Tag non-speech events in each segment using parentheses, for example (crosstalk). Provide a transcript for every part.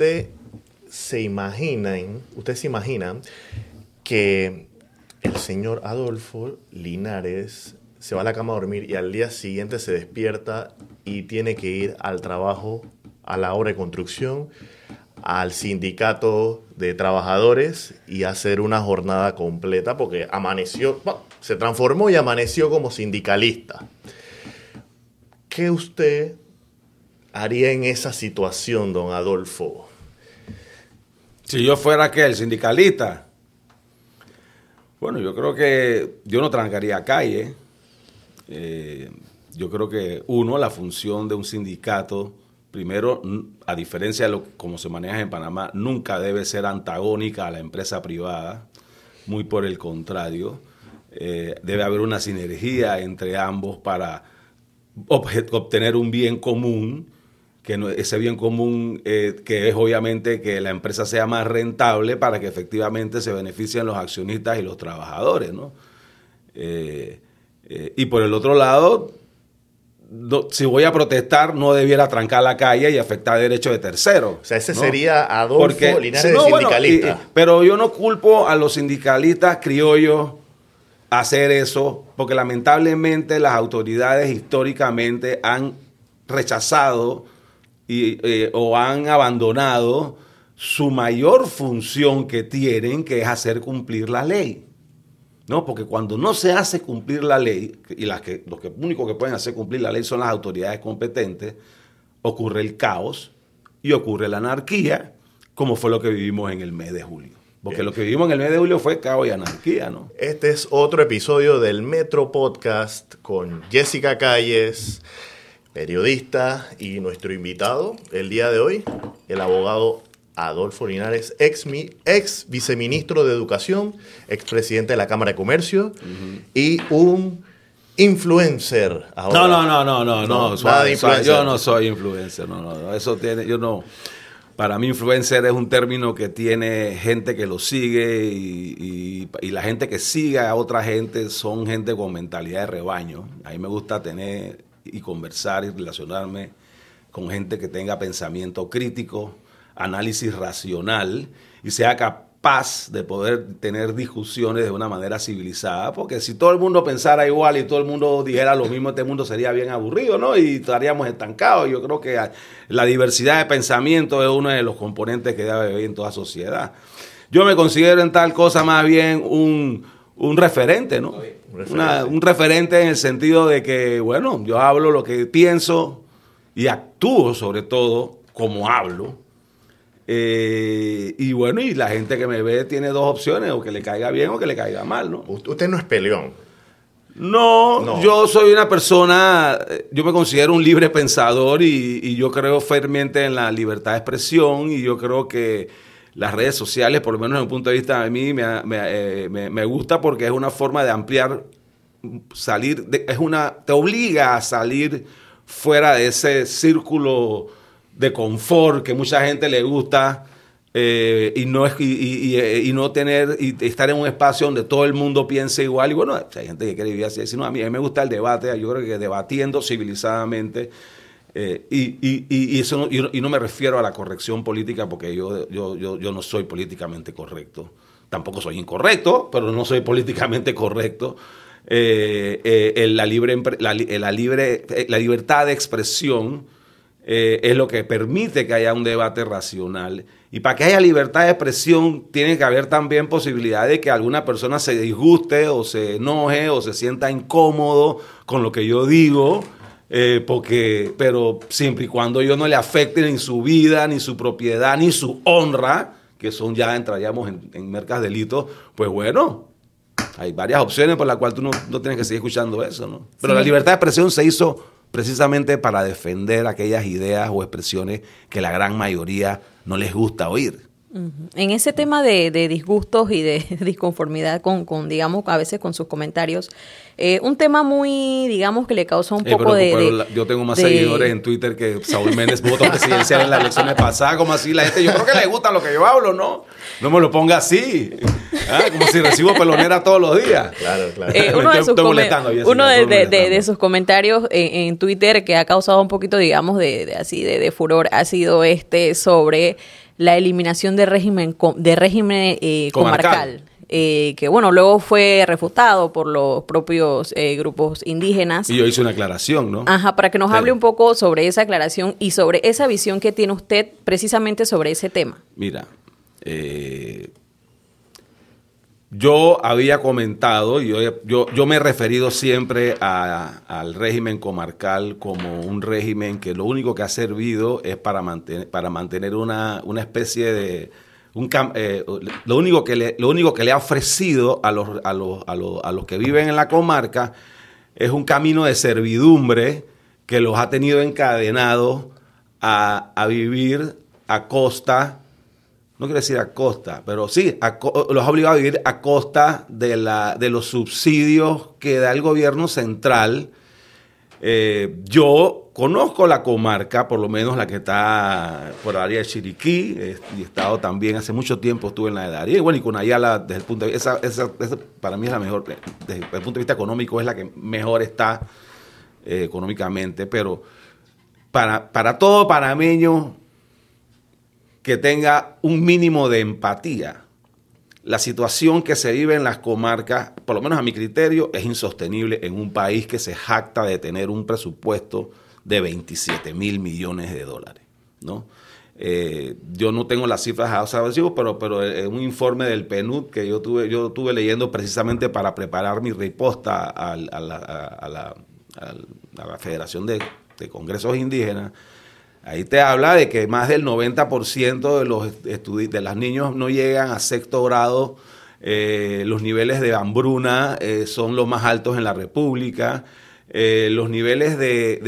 usted se imagina, usted se imagina que el señor Adolfo Linares se va a la cama a dormir y al día siguiente se despierta y tiene que ir al trabajo, a la obra de construcción, al sindicato de trabajadores y hacer una jornada completa porque amaneció, se transformó y amaneció como sindicalista. ¿Qué usted haría en esa situación, don Adolfo? Si yo fuera que el sindicalista, bueno, yo creo que yo no trancaría calle. Eh, yo creo que uno, la función de un sindicato, primero, a diferencia de lo como se maneja en Panamá, nunca debe ser antagónica a la empresa privada, muy por el contrario. Eh, debe haber una sinergia entre ambos para obtener un bien común que ese bien común eh, que es obviamente que la empresa sea más rentable para que efectivamente se beneficien los accionistas y los trabajadores, ¿no? Eh, eh, y por el otro lado, si voy a protestar, no debiera trancar la calle y afectar derechos de terceros. O sea, ese sería Adolfo Porque, Linares de sindicalista. pero yo no culpo a los sindicalistas criollos hacer eso, porque lamentablemente las autoridades históricamente han rechazado eh, o han abandonado su mayor función que tienen, que es hacer cumplir la ley. ¿No? Porque cuando no se hace cumplir la ley, y las que, los que, únicos que pueden hacer cumplir la ley son las autoridades competentes, ocurre el caos y ocurre la anarquía, como fue lo que vivimos en el mes de julio. Porque lo que vivimos en el mes de julio fue caos y anarquía, ¿no? Este es otro episodio del Metro Podcast con Jessica Calles, periodista y nuestro invitado el día de hoy, el abogado Adolfo Linares, ex, ex viceministro de Educación, ex presidente de la Cámara de Comercio y un influencer. No, no, no, no, no, no, yo no soy influencer, no, no, eso tiene, yo no. Para mí influencer es un término que tiene gente que lo sigue y, y, la gente que sigue a otra gente son gente con mentalidad de rebaño. A mí me gusta tener y conversar y relacionarme con gente que tenga pensamiento crítico, análisis racional y sea capaz de poder tener discusiones de una manera civilizada, porque si todo el mundo pensara igual y todo el mundo dijera lo mismo, este mundo sería bien aburrido, ¿no? Y estaríamos estancados. Yo creo que la diversidad de pensamiento es uno de los componentes que debe haber en toda sociedad. Yo me considero en tal cosa más bien un, un referente, ¿no? Un referente en el sentido de que, bueno, yo hablo lo que pienso y actúo sobre todo como hablo. Eh, y bueno, y la gente que me ve tiene dos opciones, o que le caiga bien o que le caiga mal, ¿no? Usted no es peleón. No, yo soy una persona, yo me considero un libre pensador y, y yo creo firmemente en la libertad de expresión y yo creo que las redes sociales, por lo menos desde un punto de vista de mí, eh, me, gusta porque es una forma de ampliar, salir, es una, te obliga a salir fuera de ese círculo de confort que mucha gente le gusta eh, y, no, y, eh, y, no tener, y estar en un espacio donde todo el mundo piense igual. Y bueno, hay gente que quiere vivir así. Mí, a mí me gusta el debate, yo creo que debatiendo civilizadamente eh, y, eso no, y, no, me refiero a la corrección política porque yo, yo, yo, no soy políticamente correcto. Tampoco soy incorrecto, pero no soy políticamente correcto. Eh, eh, la, libre, la, libre, la libertad de expresión es lo que permite que haya un debate racional. Y para que haya libertad de expresión, tiene que haber también posibilidad de que alguna persona se disguste o se enoje o se sienta incómodo con lo que yo digo eh, porque, pero siempre y cuando yo no le afecte ni su vida, ni su propiedad, ni su honra, que son ya entraríamos en, en mercas delitos, pues bueno, hay varias opciones por las cuales tú no, no, tienes que seguir escuchando eso, ¿no? Pero la libertad de expresión se hizo precisamente para defender aquellas ideas o expresiones que la gran mayoría no les gusta oír. En ese tema de, disgustos y de (laughs) disconformidad con, con, digamos, a veces con sus comentarios, eh, un tema muy, digamos, que le causa un poco de, Yo tengo más seguidores en Twitter que Saúl Méndez, voto presidencial en las elecciones pasadas, como así la gente, yo creo que le gusta lo que yo hablo, ¿no? No me lo ponga así, ¿ah? como si recibo pelonera todos los días. Claro, claro. Eh, (laughs) uno de sus, uno de, sus comentarios en, Twitter que ha causado un poquito, digamos, de, así de, furor ha sido este sobre la eliminación de régimen, de régimen eh, comarcal. Eh, que bueno, luego fue refutado por los propios eh, grupos indígenas. Y yo hice una aclaración, ¿no? Ajá, para que nos hable un poco sobre esa aclaración y sobre esa visión que tiene usted precisamente sobre ese tema. Mira, eh, yo había comentado, yo, yo, yo me he referido siempre al régimen comarcal como un régimen que lo único que ha servido es para mantener, para mantener una, una especie de un, eh, lo, único que le, lo único que le ha ofrecido a los, a, los, a, los, a los que viven en la comarca es un camino de servidumbre que los ha tenido encadenados a, a vivir a costa, no quiero decir a costa, pero sí, los ha obligado a vivir a costa de, la, de los subsidios que da el gobierno central. Eh, yo Conozco la comarca, por lo menos la que está por área de Chiriquí, y he estado también hace mucho tiempo, estuve en la de Darío, y bueno, y con Ayala, desde el punto de vista, para mí es la mejor, desde el punto de vista económico, es la que mejor está eh, económicamente, pero para, para todo panameño que tenga un mínimo de empatía, la situación que se vive en las comarcas, por lo menos a mi criterio, es insostenible en un país que se jacta de tener un presupuesto de 27 mil millones de dólares. ¿no? Eh, yo no tengo las cifras a pero, pero es un informe del PNUD que yo tuve, yo leyendo precisamente para preparar mi respuesta a, la, Federación de, Congresos Indígenas. Ahí te habla de que más del 90% de los de los niños no llegan a sexto grado. Eh, los niveles de hambruna eh, son los más altos en la República. Eh, los niveles de,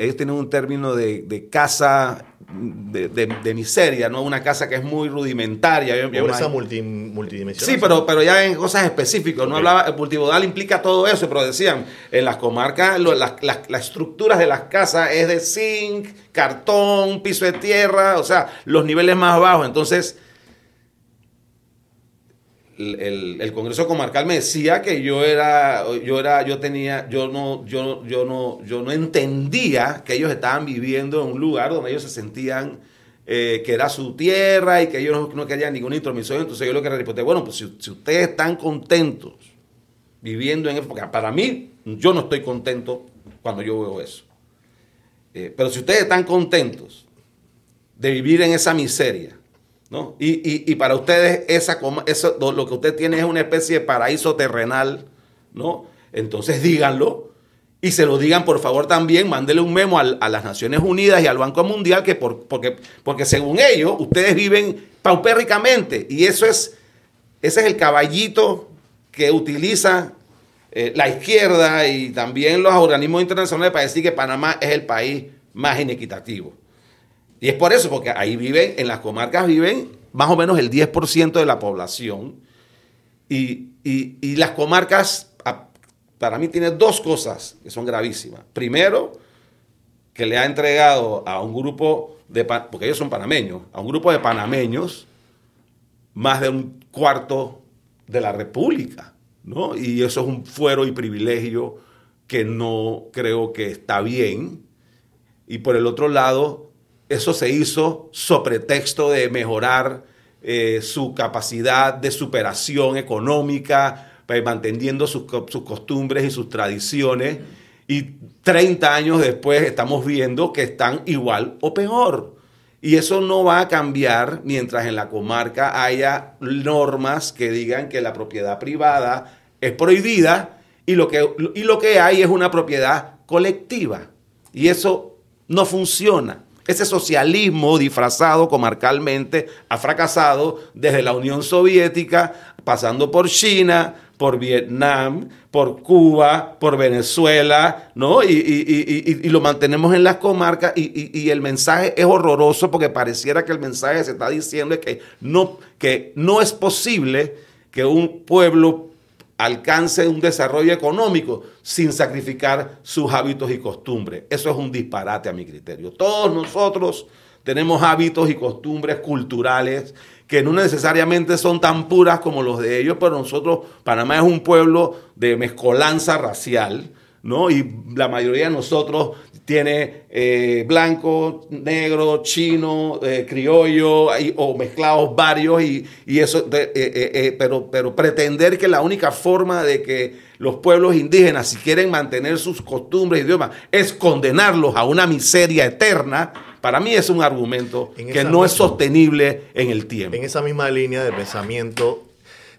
Ellos tienen un término de, casa de, miseria, ¿no? Una casa que es muy rudimentaria. Pobreza multidimensional. Sí, pero, pero ya en cosas específicas. No hablaba, el multimodal implica todo eso, pero decían, en las comarcas las, las estructuras de las casas es de zinc, cartón, piso de tierra, o sea, los niveles más bajos. Entonces el, Congreso Comarcal me decía que yo era, yo era, yo tenía, yo no, yo, yo no, yo no entendía que ellos estaban viviendo en un lugar donde ellos se sentían eh, que era su tierra y que ellos no, querían ninguna intromisión. Entonces yo lo que le respondí, bueno, pues si, ustedes están contentos viviendo en época, para mí, yo no estoy contento cuando yo veo eso. Eh, pero si ustedes están contentos de vivir en esa miseria, ¿no? Y, para ustedes eso, lo que usted tiene es una especie de paraíso terrenal, ¿no? Entonces díganlo y se lo digan por favor también, mándele un memo a, las Naciones Unidas y al Banco Mundial que por, porque, porque según ellos ustedes viven paupérricamente y eso es, ese es el caballito que utiliza eh, la izquierda y también los organismos internacionales para decir que Panamá es el país más inequitativo. Y es por eso, porque ahí viven, en las comarcas viven más o menos el 10% de la población. Y, las comarcas, para mí, tienen dos cosas que son gravísimas. Primero, que le ha entregado a un grupo de, porque ellos son panameños, a un grupo de panameños más de un cuarto de la República, ¿no? Y eso es un fuero y privilegio que no creo que está bien. Y por el otro lado, eso se hizo sobre texto de mejorar eh, su capacidad de superación económica, pues, manteniendo sus, costumbres y sus tradiciones. Y 30 años después estamos viendo que están igual o peor. Y eso no va a cambiar mientras en la comarca haya normas que digan que la propiedad privada es prohibida y lo que, y lo que hay es una propiedad colectiva. Y eso no funciona. Ese socialismo disfrazado comarcalmente ha fracasado desde la Unión Soviética, pasando por China, por Vietnam, por Cuba, por Venezuela, ¿no? Y, lo mantenemos en las comarcas y, el mensaje es horroroso porque pareciera que el mensaje se está diciendo que no, que no es posible que un pueblo alcance un desarrollo económico sin sacrificar sus hábitos y costumbres. Eso es un disparate a mi criterio. Todos nosotros tenemos hábitos y costumbres culturales que no necesariamente son tan puras como los de ellos, pero nosotros, Panamá es un pueblo de mezcolanza racial, ¿no? Y la mayoría de nosotros tiene eh, blanco, negro, chino, eh, criollo o mezclados varios y, eso, eh, pero, pero pretender que la única forma de que los pueblos indígenas, si quieren mantener sus costumbres y idiomas, es condenarlos a una miseria eterna, para mí es un argumento que no es sostenible en el tiempo. En esa misma línea de pensamiento,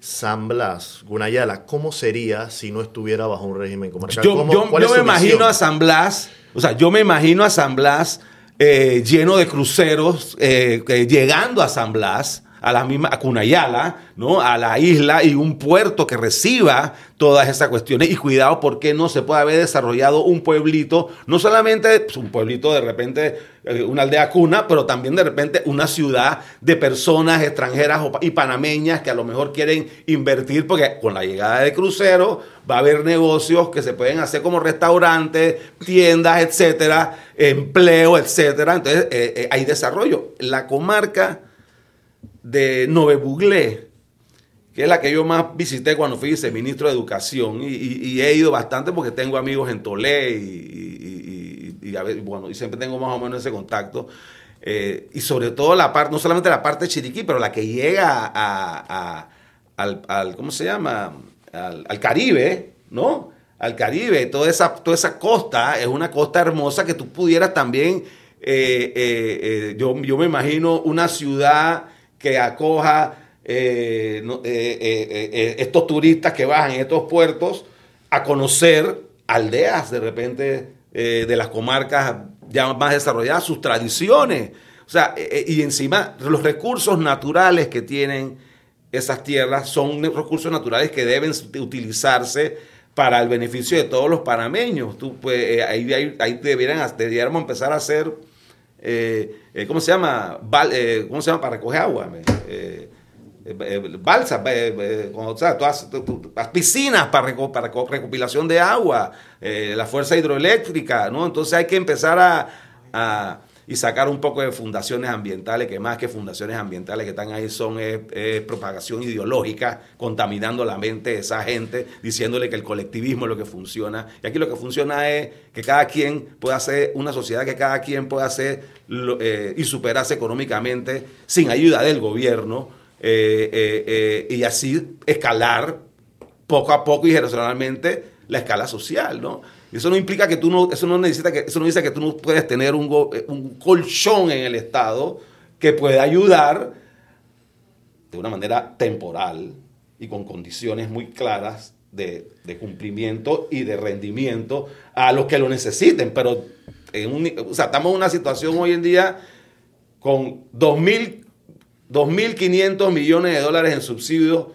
San Blas, Gunayala, ¿cómo sería si no estuviera bajo un régimen comercial? Yo, me imagino a San Blas, o sea, yo me imagino a San Blas eh, lleno de cruceros, eh, llegando a San Blas, a la misma, a Cunayala, ¿no? A la isla y un puerto que reciba todas esas cuestiones. Y cuidado porque no se puede haber desarrollado un pueblito, no solamente pues, un pueblito de repente, eh, una aldea cuna, pero también de repente una ciudad de personas extranjeras y panameñas que a lo mejor quieren invertir, porque con la llegada de cruceros va a haber negocios que se pueden hacer como restaurantes, tiendas, etcétera, empleo, etcétera. Entonces eh, eh, hay desarrollo. La comarca de Nove Buglé, que es la que yo más visité cuando fui viceministro de Educación. Y, he ido bastante porque tengo amigos en Tolé y, bueno, y siempre tengo más o menos ese contacto. Eh, y sobre todo la parte, no solamente la parte de Chiriquí, pero la que llega a, al, ¿cómo se llama? Al, Caribe, ¿no? Al Caribe, toda esa, toda esa costa es una costa hermosa que tú pudieras también, eh, eh, yo, yo me imagino una ciudad que acoja eh, eh, eh, estos turistas que bajan en estos puertos a conocer aldeas de repente de las comarcas ya más desarrolladas, sus tradiciones. O sea, y encima los recursos naturales que tienen esas tierras son recursos naturales que deben utilizarse para el beneficio de todos los panameños. Tú, pues, ahí, ahí, ahí debiéramos empezar a hacer eh, eh, ¿cómo se llama? Eh, ¿Cómo se llama para recoger agua? balsas, o todas, las piscinas para recopilación de agua, la fuerza hidroeléctrica, ¿no? Entonces hay que empezar a y sacar un poco de fundaciones ambientales, que más que fundaciones ambientales que están ahí son propagación ideológica, contaminando la mente de esa gente, diciéndole que el colectivismo es lo que funciona. Y aquí lo que funciona es que cada quien pueda hacer, una sociedad que cada quien pueda hacer eh, y superarse económicamente sin ayuda del gobierno eh, eh, y así escalar poco a poco y generacionalmente la escala social, ¿no? Eso no implica que tú no, eso no necesita que, eso no dice que tú no puedes tener un, eh, un colchón en el Estado que pueda ayudar de una manera temporal y con condiciones muy claras de, cumplimiento y de rendimiento a los que lo necesiten. Pero estamos en una situación hoy en día con 2.500 millones de dólares en subsidios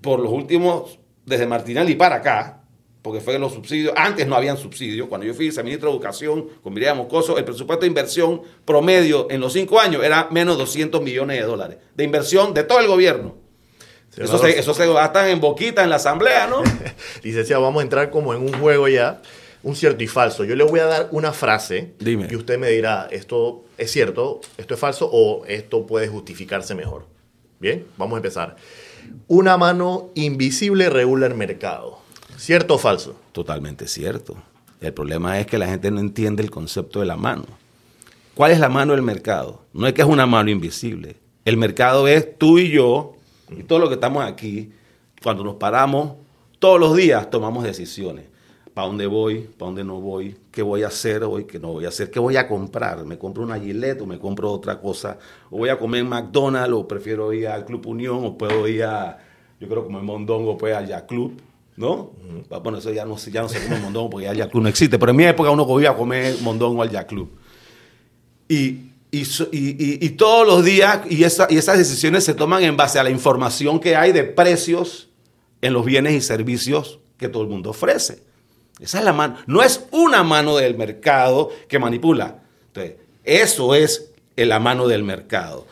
por los últimos, desde Martinal y para acá, porque fue los subsidios, antes no habían subsidios, cuando yo fui viceministro de Educación con Miriam Moscoso, el presupuesto de inversión promedio en los cinco años era menos de 200 millones de dólares, de inversión de todo el gobierno. eso, se, eso se gastan en boquita en la asamblea, ¿no? (laughs) Licenciado, vamos a entrar como en un juego ya, un cierto y falso. Yo le voy a dar una frase Dime. y usted me dirá, esto es cierto, esto es falso o esto puede justificarse mejor. Bien, vamos a empezar. Una mano invisible regula el mercado. ¿Cierto o falso? Totalmente cierto. El problema es que la gente no entiende el concepto de la mano. ¿Cuál es la mano del mercado? No es que es una mano invisible. El mercado es tú y yo, y todos los que estamos aquí, cuando nos paramos, todos los días tomamos decisiones. ¿Para dónde voy? ¿Para dónde no voy? ¿Qué voy a hacer hoy? ¿Qué no voy a hacer? ¿Qué voy a comprar? ¿Me compro una Gillette o me compro otra cosa? ¿O voy a comer McDonald's o prefiero ir al Club Unión o puedo ir a, yo creo como en Mondongo, pues allá Club? ¿No? Bueno, eso ya no, ya no se come mondongo porque ya el Club no existe, pero en mi época uno podía comer mondongo al Club. Y, y, y, y, todos los días, y, esa, y esas decisiones se toman en base a la información que hay de precios en los bienes y servicios que todo el mundo ofrece. Esa es la mano. No es una mano del mercado que manipula. Entonces, eso es la mano del mercado.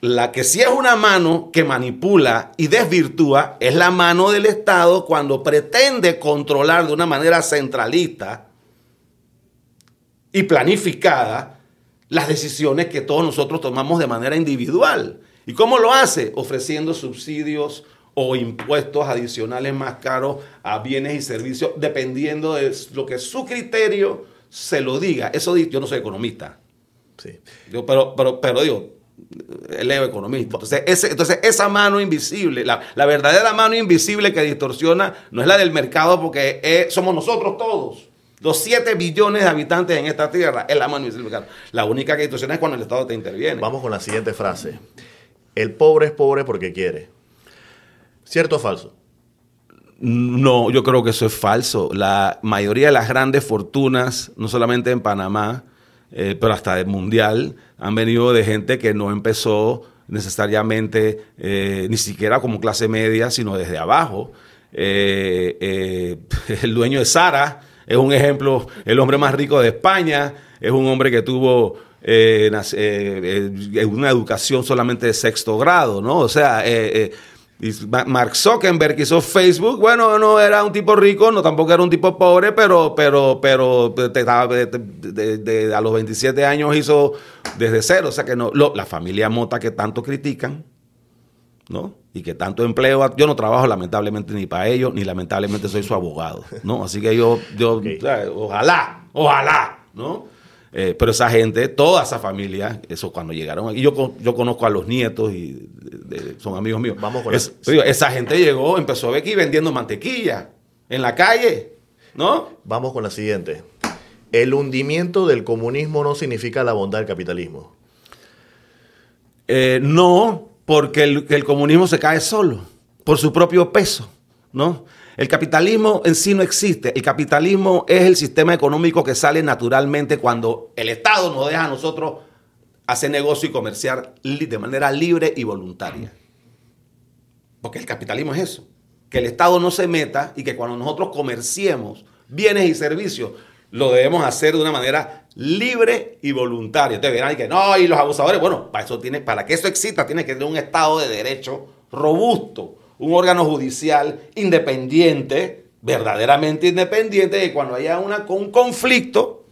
La que sí es una mano que manipula y desvirtúa es la mano del Estado cuando pretende controlar de una manera centralista y planificada las decisiones que todos nosotros tomamos de manera individual. ¿Y cómo lo hace? Ofreciendo subsidios o impuestos adicionales más caros a bienes y servicios, dependiendo de lo que su criterio se lo diga. Eso yo no soy economista. Sí. Yo, pero, pero, pero digo, leo economista. Entonces, entonces esa mano invisible, la, verdadera mano invisible que distorsiona, no es la del mercado porque somos nosotros todos. Los 7 billones de habitantes en esta tierra es la mano invisible. La única que distorsiona es cuando el Estado te interviene. Vamos con la siguiente frase. El pobre es pobre porque quiere. ¿Cierto o falso? No, yo creo que eso es falso. La mayoría de las grandes fortunas, no solamente en Panamá, eh, pero hasta el mundial, han venido de gente que no empezó necesariamente eh, ni siquiera como clase media, sino desde abajo. Eh, (laughs) el dueño de Sara es un ejemplo, el hombre más rico de España, es un hombre que tuvo una educación solamente de sexto grado, ¿no? O sea, y Mark Zuckerberg hizo Facebook, bueno, no era un tipo rico, no tampoco era un tipo pobre, pero, pero, pero a los 27 años hizo desde cero. O sea que no, la familia Mota que tanto critican, ¿no? Y que tanto empleo, yo no trabajo lamentablemente ni para ellos, ni lamentablemente soy su abogado, ¿no? Así que yo, yo ojalá, ojalá, ¿no? Eh, pero esa gente, toda esa familia, eso cuando llegaron aquí, yo, yo conozco a los nietos y son amigos míos. Vamos con eso. Esa gente llegó, empezó a ver aquí vendiendo mantequilla en la calle, ¿no? Vamos con la siguiente. El hundimiento del comunismo no significa la bondad del capitalismo. Eh, no, porque el, el comunismo se cae solo, por su propio peso, ¿no? El capitalismo en sí no existe. El capitalismo es el sistema económico que sale naturalmente cuando el Estado nos deja a nosotros hacer negocio y comerciar de manera libre y voluntaria. Porque el capitalismo es eso. Que el Estado no se meta y que cuando nosotros comerciemos bienes y servicios, lo debemos hacer de una manera libre y voluntaria. Entonces verán que no, y los abusadores, bueno, para, eso tiene, para que eso exista tiene que tener un Estado de derecho robusto un órgano judicial independiente, verdaderamente independiente, y cuando haya una, un conflicto,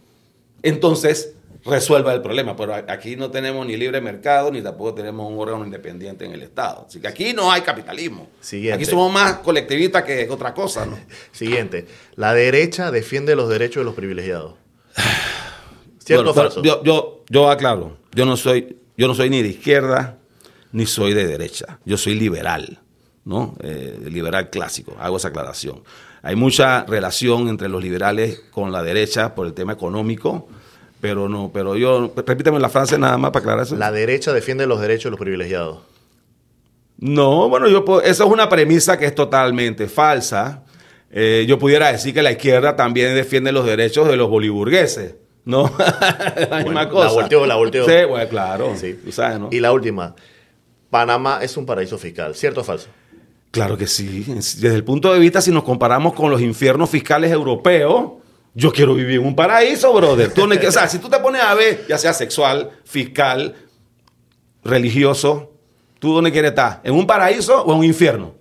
entonces resuelva el problema. Pero aquí no tenemos ni libre mercado, ni tampoco tenemos un órgano independiente en el Estado. Así que aquí no hay capitalismo. Aquí somos más colectivistas que otra cosa. ¿no? (laughs) Siguiente. La derecha defiende los derechos de los privilegiados. (sighs) ¿Cierto o falso? Yo, yo, yo aclaro, yo no, soy, yo no soy ni de izquierda ni soy de derecha. Yo soy liberal. ¿No? Eh, liberal clásico, hago esa aclaración. Hay mucha relación entre los liberales con la derecha por el tema económico, pero no, pero yo, repíteme la frase nada más para aclarar eso. La derecha defiende los derechos de los privilegiados. No, bueno, yo esa es una premisa que es totalmente falsa. Eh, yo pudiera decir que la izquierda también defiende los derechos de los boliburgueses. ¿No? (laughs) la misma cosa. La volteó, la volteó. Sí, bueno, claro. Sí. Y la última. Panamá es un paraíso fiscal, ¿cierto o falso? Claro que sí. Desde el punto de vista, si nos comparamos con los infiernos fiscales europeos, yo quiero vivir en un paraíso, brother. Tú, o sea, si tú te pones a ver, ya sea sexual, fiscal, religioso, ¿tú dónde quieres estar? ¿En un paraíso o en un infierno?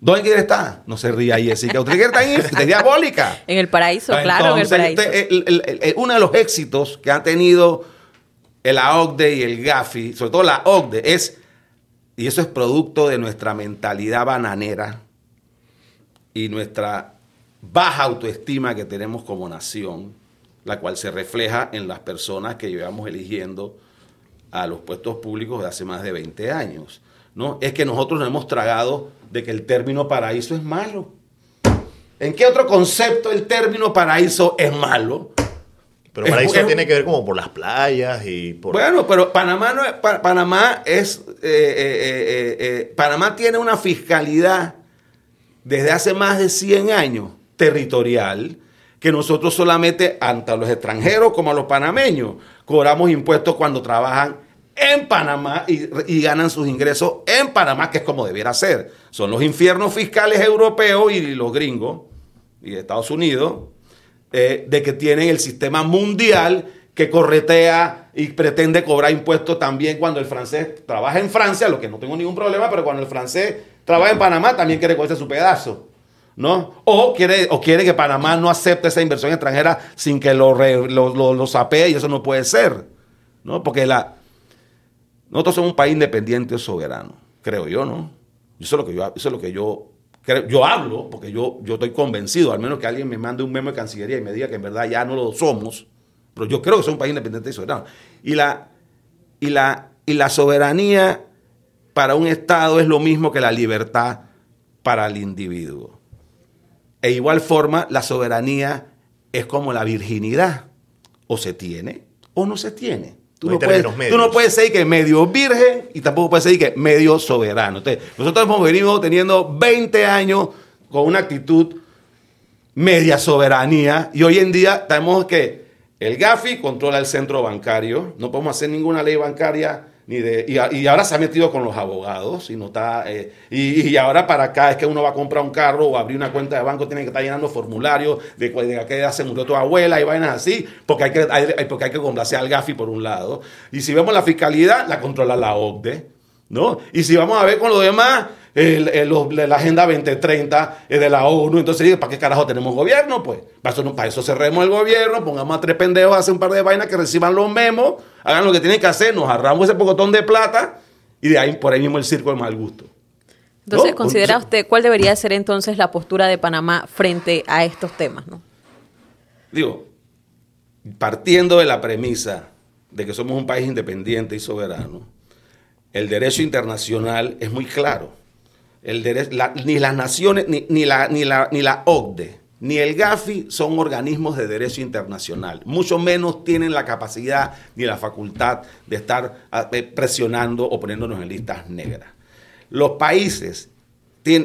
¿Dónde quieres estar? No se ría, Jessica. ¿Usted quiere estar en es diabólica? En el paraíso, claro, en el paraíso. uno de los éxitos que ha tenido el OCDE y el GAFI, sobre todo la OCDE, es y eso es producto de nuestra mentalidad bananera y nuestra baja autoestima que tenemos como nación, la cual se refleja en las personas que llevamos eligiendo a los puestos públicos de hace más de 20 años. ¿no? Es que nosotros nos hemos tragado de que el término paraíso es malo. ¿En qué otro concepto el término paraíso es malo? Pero para eso tiene que ver como por las playas y por... Bueno, pero Panamá, no es, Panamá es... Eh, eh, eh, Panamá tiene una fiscalidad desde hace más de 100 años territorial que nosotros solamente, ante los extranjeros como a los panameños, cobramos impuestos cuando trabajan en Panamá y, y, ganan sus ingresos en Panamá, que es como debiera ser. Son los infiernos fiscales europeos y los gringos y de Estados Unidos eh, de que tienen el sistema mundial que corretea y pretende cobrar impuestos también cuando el francés trabaja en Francia, lo que no tengo ningún problema, pero cuando el francés trabaja en Panamá también quiere cogerse su pedazo. ¿No? O quiere, o quiere que Panamá no acepte esa inversión extranjera sin que lo, lo, lo, sapee y eso no puede ser. ¿no? Porque la, nosotros somos un país independiente o soberano, creo yo, ¿no? Eso es lo que yo, eso es lo que yo yo hablo, porque yo, yo estoy convencido, al menos que alguien me mande un memo de Cancillería y me diga que en verdad ya no lo somos, pero yo creo que somos un país independiente y soberano. Y la, y la, y la soberanía para un Estado es lo mismo que la libertad para el individuo. E igual forma, la soberanía es como la virginidad. O se tiene o no se tiene. Tú no, puedes, tú no, puedes, ser que medio virgen y tampoco puedes ser que medio soberano. Entonces, nosotros hemos venido teniendo 20 años con una actitud media soberanía y hoy en día tenemos que el GAFI controla el centro bancario, no podemos hacer ninguna ley bancaria ni de, y, ahora se ha metido con los abogados y no está eh, y, ahora para acá es que uno va a comprar un carro o abrir una cuenta de banco tiene que estar llenando formularios de, de qué edad se murió tu abuela y vainas así porque hay que porque hay que complacer al GAFI por un lado y si vemos la fiscalidad la controla la OCDE ¿no? y si vamos a ver con lo demás la Agenda 2030 es de la ONU, entonces, ¿para qué carajo tenemos gobierno? Pues para eso, para eso cerremos el gobierno, pongamos a tres pendejos a hacer un par de vainas que reciban los memos, hagan lo que tienen que hacer, nos ahorramos ese pocotón de plata y de ahí por ahí mismo el circo de mal gusto. Entonces, ¿considera usted cuál debería ser entonces la postura de Panamá frente a estos temas? ¿no? Digo, partiendo de la premisa de que somos un país independiente y soberano, el derecho internacional es muy claro ni las naciones, ni, la, ni, la, ni la OCDE, ni el GAFI son organismos de derecho internacional. Mucho menos tienen la capacidad ni la facultad de estar ah, eh, presionando o poniéndonos en listas negras. Los países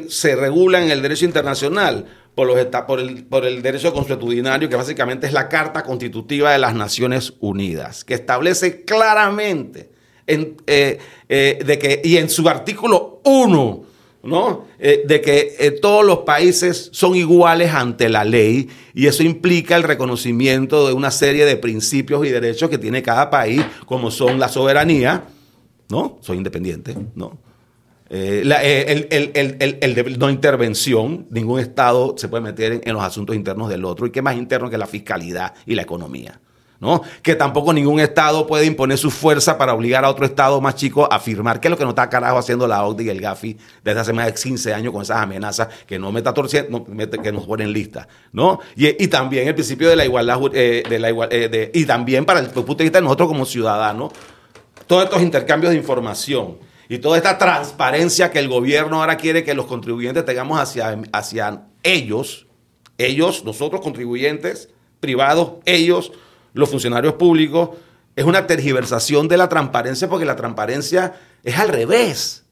se regulan en el derecho internacional por, el, el derecho consuetudinario, que básicamente es la Carta Constitutiva de las Naciones Unidas, que establece claramente en, eh, eh, de que, y en su artículo 1, ¿no? Eh, de que eh, todos los países son iguales ante la ley y eso implica el reconocimiento de una serie de principios y derechos que tiene cada país, como son la soberanía, ¿no? Soy independiente, ¿no? Eh, el, de no intervención, ningún Estado se puede meter en los asuntos internos del otro. ¿Y qué más interno que la fiscalidad y la economía? ¿No? Que tampoco ningún Estado puede imponer su fuerza para obligar a otro Estado más chico a firmar, que es lo que no está carajo haciendo la OCDE y el GAFI desde hace más de 15 años con esas amenazas que no me está torciendo, que nos ponen lista, ¿no? Y, también el principio de la igualdad, eh, de la igual, eh, y también para el punto de vista de nosotros como ciudadanos, todos estos intercambios de información y toda esta transparencia que el gobierno ahora quiere que los contribuyentes tengamos hacia, hacia ellos, ellos, nosotros contribuyentes privados, ellos, los funcionarios públicos, es una tergiversación de la transparencia porque la transparencia es al revés.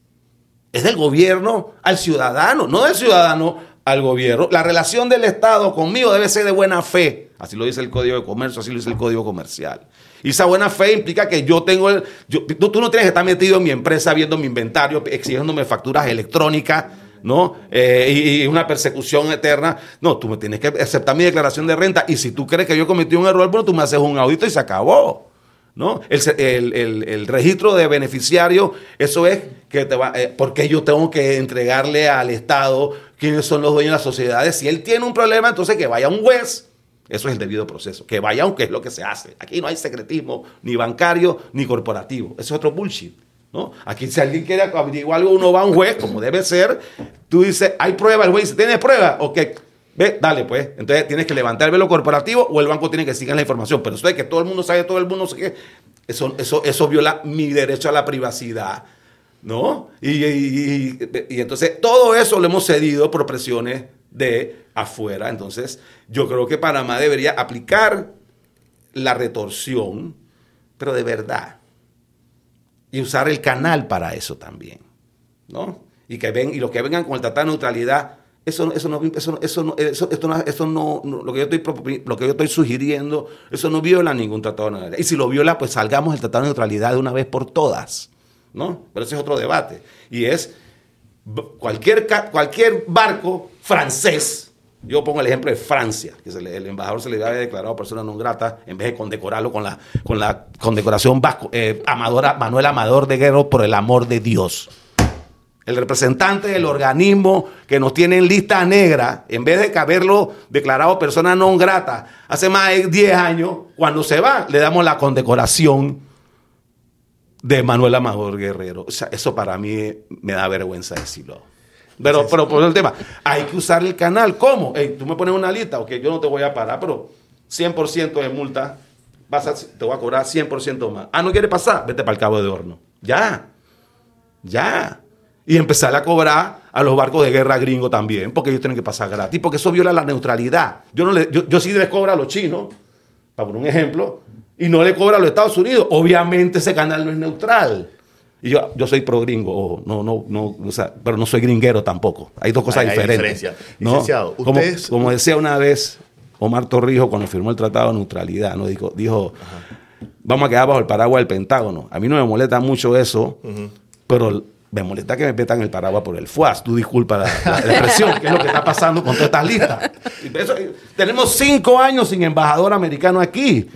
Es del gobierno al ciudadano, no del ciudadano al gobierno. La relación del Estado conmigo debe ser de buena fe. Así lo dice el Código de Comercio, así lo dice el Código Comercial. Y esa buena fe implica que yo tengo el... tú, no tienes que estar metido en mi empresa viendo mi inventario, exigiéndome facturas electrónicas ¿no? Eh, y, una persecución eterna. No, tú me tienes que aceptar mi declaración de renta y si tú crees que yo cometí un error, bueno, tú me haces un audito y se acabó. ¿No? El, registro de beneficiario, eso es que te va, eh, porque yo tengo que entregarle al Estado quiénes son los dueños de las sociedades. Si él tiene un problema, entonces que vaya un juez. Eso es el debido proceso. Que vaya, aunque es lo que se hace. Aquí no hay secretismo ni bancario ni corporativo. Eso es otro bullshit. Aquí si alguien quiere averiguar algo, uno va a un juez, como debe ser, tú dices, hay prueba, el juez dice, ¿tienes prueba? Ok, ve, dale pues. Entonces tienes que levantar el velo corporativo o el banco tiene que seguir la información. Pero eso de que todo el mundo sabe, todo el mundo sabe, eso, eso, eso viola mi derecho a la privacidad. ¿No? Y, y, entonces todo eso lo hemos cedido por presiones de afuera. Entonces yo creo que Panamá debería aplicar la retorsión, pero de verdad y usar el canal para eso también, ¿no? Y que ven y los que vengan con el tratado de neutralidad, eso, no, eso, eso, eso, lo que yo estoy lo que yo estoy sugiriendo, eso no viola ningún tratado de neutralidad. Y si lo viola, pues salgamos del tratado de neutralidad de una vez por todas, ¿no? Pero ese es otro debate y es cualquier cualquier barco francés yo pongo el ejemplo de Francia, que el embajador se le había declarado persona no grata en vez de condecorarlo con la, con la condecoración vasco, eh, Amadora, Manuel Amador de Guerrero por el amor de Dios. El representante del organismo que nos tiene en lista negra, en vez de haberlo declarado persona no grata hace más de 10 años, cuando se va, le damos la condecoración de Manuel Amador Guerrero. Eso para mí me da vergüenza decirlo. Pero, pero por el tema, hay que usar el canal. ¿Cómo? tú me pones una lista, ok, yo no te voy a parar, pero 100% de multa, vas a, te voy a cobrar 100% más. Ah, ¿no quieres pasar? Vete para el cabo de horno. Ya, ya. Y empezar a cobrar a los barcos de guerra gringo también, porque ellos tienen que pasar gratis, porque eso viola la neutralidad. Yo, no le, yo, yo sí les cobro a los chinos, para poner un ejemplo, y no le cobra a los Estados Unidos. Obviamente ese canal no es neutral. Y yo, yo soy pro gringo, no, no, no, o sea, pero no soy gringuero tampoco. Hay dos cosas diferentes. Licenciado, como, como, decía una vez Omar Torrijos cuando firmó el Tratado de Neutralidad, ¿no? dijo, dijo vamos a quedar bajo el paraguas del Pentágono. A mí no me molesta mucho eso, pero me molesta que me metan el paraguas por el FUAS. Tú disculpa la, expresión, que es lo que está pasando con todas estas listas. (laughs) tenemos cinco años sin embajador americano aquí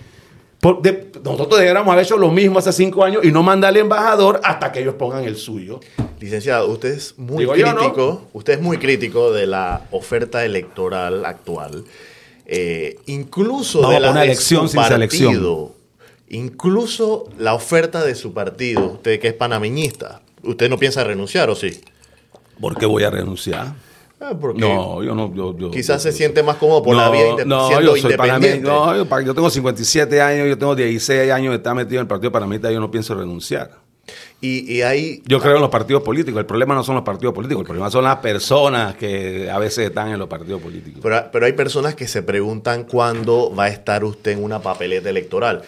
nosotros deberíamos haber hecho lo mismo hace cinco años y no mandarle embajador hasta que ellos pongan el suyo. Licenciado, usted es muy crítico, usted es muy crítico de la oferta electoral actual, eh, incluso de la elección sin partido, incluso la oferta de su partido, usted que es panameñista, ¿usted no piensa renunciar o sí? ¿Por qué voy a renunciar? Ah, no, yo no. Yo, quizás se siente más cómodo por la vida no, yo soy independiente. no, yo, tengo 57 años, yo tengo 16 años de estar metido en el Partido Panamita, yo no pienso renunciar. Y, y ahí. Yo creo en los partidos políticos. El problema no son los partidos políticos, el problema son las personas que a veces están en los partidos políticos. Pero, pero hay personas que se preguntan cuándo va a estar usted en una papeleta electoral.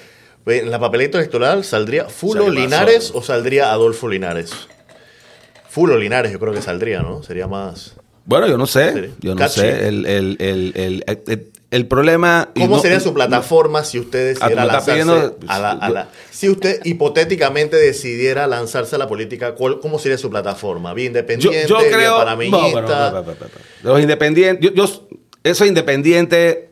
¿En la papeleta electoral saldría Fulo Linares o saldría Adolfo Linares? Fulo Linares, yo creo que saldría, ¿no? Sería más. Bueno, yo no sé. Yo no sé. El, el, el, el, problema. ¿Cómo sería su plataforma si usted ah, decidiera lanzarse a la, Si usted hipotéticamente decidiera lanzarse a la política, ¿cómo sería su plataforma? ¿Bien independiente? Yo, creo. los independientes. Yo, eso independiente.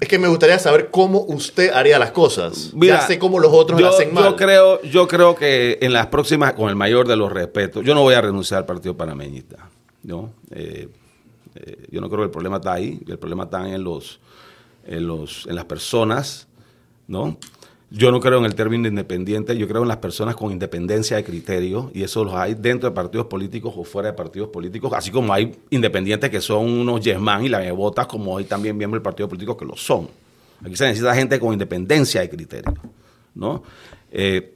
Es que me gustaría saber cómo usted haría las cosas. ya sé cómo los otros hacen mal. Yo creo, yo creo que en las próximas, con el mayor de los respetos, yo no voy a renunciar al Partido Panameñista. ¿No? Eh, eh, yo no creo que el problema está ahí, el problema está en, los, en, los, en las personas, ¿no? Yo no creo en el término independiente, yo creo en las personas con independencia de criterio, y eso los hay dentro de partidos políticos o fuera de partidos políticos, así como hay independientes que son unos yesman y la botas, como hay también miembros del partido político que lo son. Aquí se necesita gente con independencia de criterio, ¿no? Eh,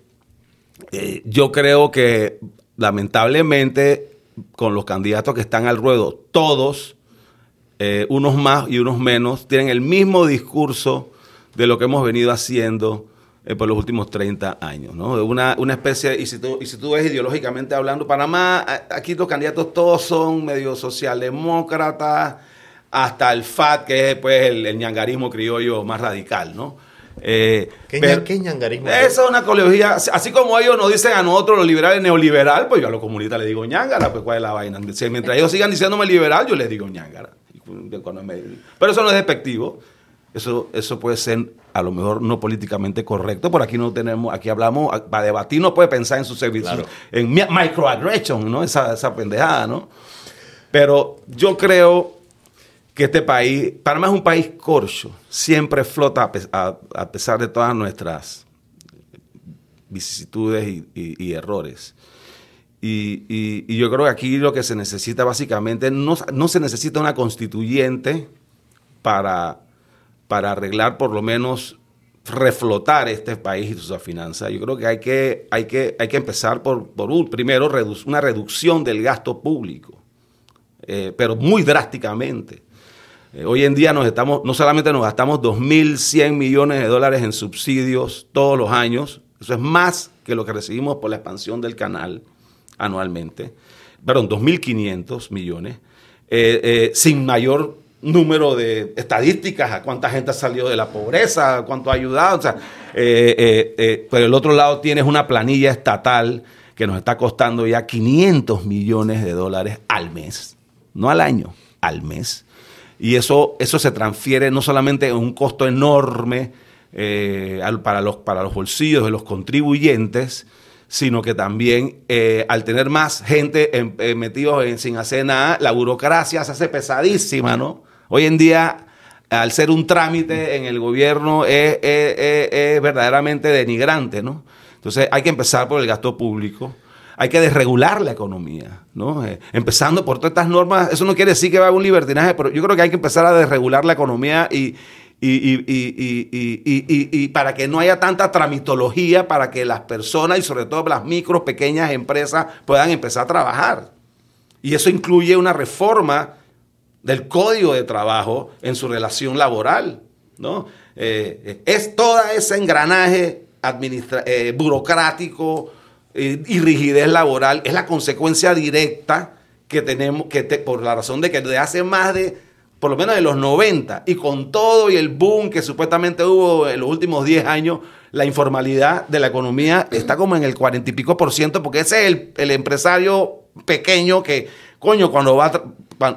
yo creo que lamentablemente con los candidatos que están al ruedo, todos, eh, unos más y unos menos, tienen el mismo discurso de lo que hemos venido haciendo eh, por los últimos 30 años. ¿no? Una, una especie, y si, tú, y si tú ves ideológicamente hablando, Panamá, aquí los candidatos todos son medio socialdemócratas, hasta el FAT, que es pues, el, el ñangarismo criollo más radical, ¿no? Eh, ¿Qué, ñangarismo? Esa es una coleología. Así como ellos nos dicen a nosotros los liberales neoliberal, pues yo a los comunistas les digo ñangara, pues cuál es la vaina. Mientras ellos sigan diciéndome liberal, yo les digo ñangara. Pero eso no es despectivo. Eso, eso puede ser a lo mejor no políticamente correcto, por aquí no tenemos, aquí hablamos, para debatir no puede pensar en su servicio, en microaggression, ¿no? Esa, esa pendejada, ¿no? Pero yo creo que este país, Panamá es un país corcho, siempre flota a, pesar de todas nuestras vicisitudes y, errores. Y, yo creo que aquí lo que se necesita básicamente, no, se necesita una constituyente para, para arreglar por lo menos reflotar este país y sus finanzas. Yo creo que hay que, hay que, hay que empezar por, por un, primero una reducción del gasto público, eh, pero muy drásticamente. Eh, hoy en día nos estamos, no solamente nos gastamos 2.100 millones de dólares en subsidios todos los años, eso es más que lo que recibimos por la expansión del canal anualmente, perdón, 2.500 millones, eh, eh, sin mayor número de estadísticas, a cuánta gente ha salido de la pobreza, cuánto ha ayudado. O sea, por el otro lado tienes una planilla estatal que nos está costando ya 500 millones de dólares al mes, no al año, al mes y eso, eso se transfiere no solamente en un costo enorme eh, para, los, para los bolsillos de los contribuyentes, sino que también eh, al tener más gente en, eh, metidos en, sin hacer nada, la burocracia se hace pesadísima, ¿no? Hoy en día, al ser un trámite en el gobierno, es, es verdaderamente denigrante, ¿no? Entonces hay que empezar por el gasto público hay que desregular la economía, ¿no? Eh, empezando por todas estas normas, eso no quiere decir que va a haber un libertinaje, pero yo creo que hay que empezar a desregular la economía y, y, para que no haya tanta tramitología, para que las personas y sobre todo las micro, pequeñas empresas puedan empezar a trabajar. Y eso incluye una reforma del código de trabajo en su relación laboral, ¿no? Eh, es todo ese engranaje eh, burocrático eh, y rigidez laboral, es la consecuencia directa que tenemos, que por la razón de que desde hace más de por lo menos de los 90, y con todo y el boom que supuestamente hubo en los últimos 10 años, la informalidad de la economía está como en el 40 y pico por ciento, porque ese es el, empresario pequeño que, coño, cuando va,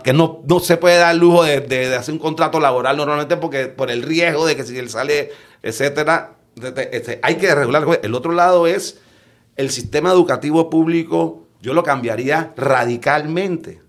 que no, no se puede dar el lujo de, hacer un contrato laboral normalmente porque por el riesgo de que si él sale, etcétera, este, hay que regular. El otro lado es el sistema educativo público, yo lo cambiaría radicalmente.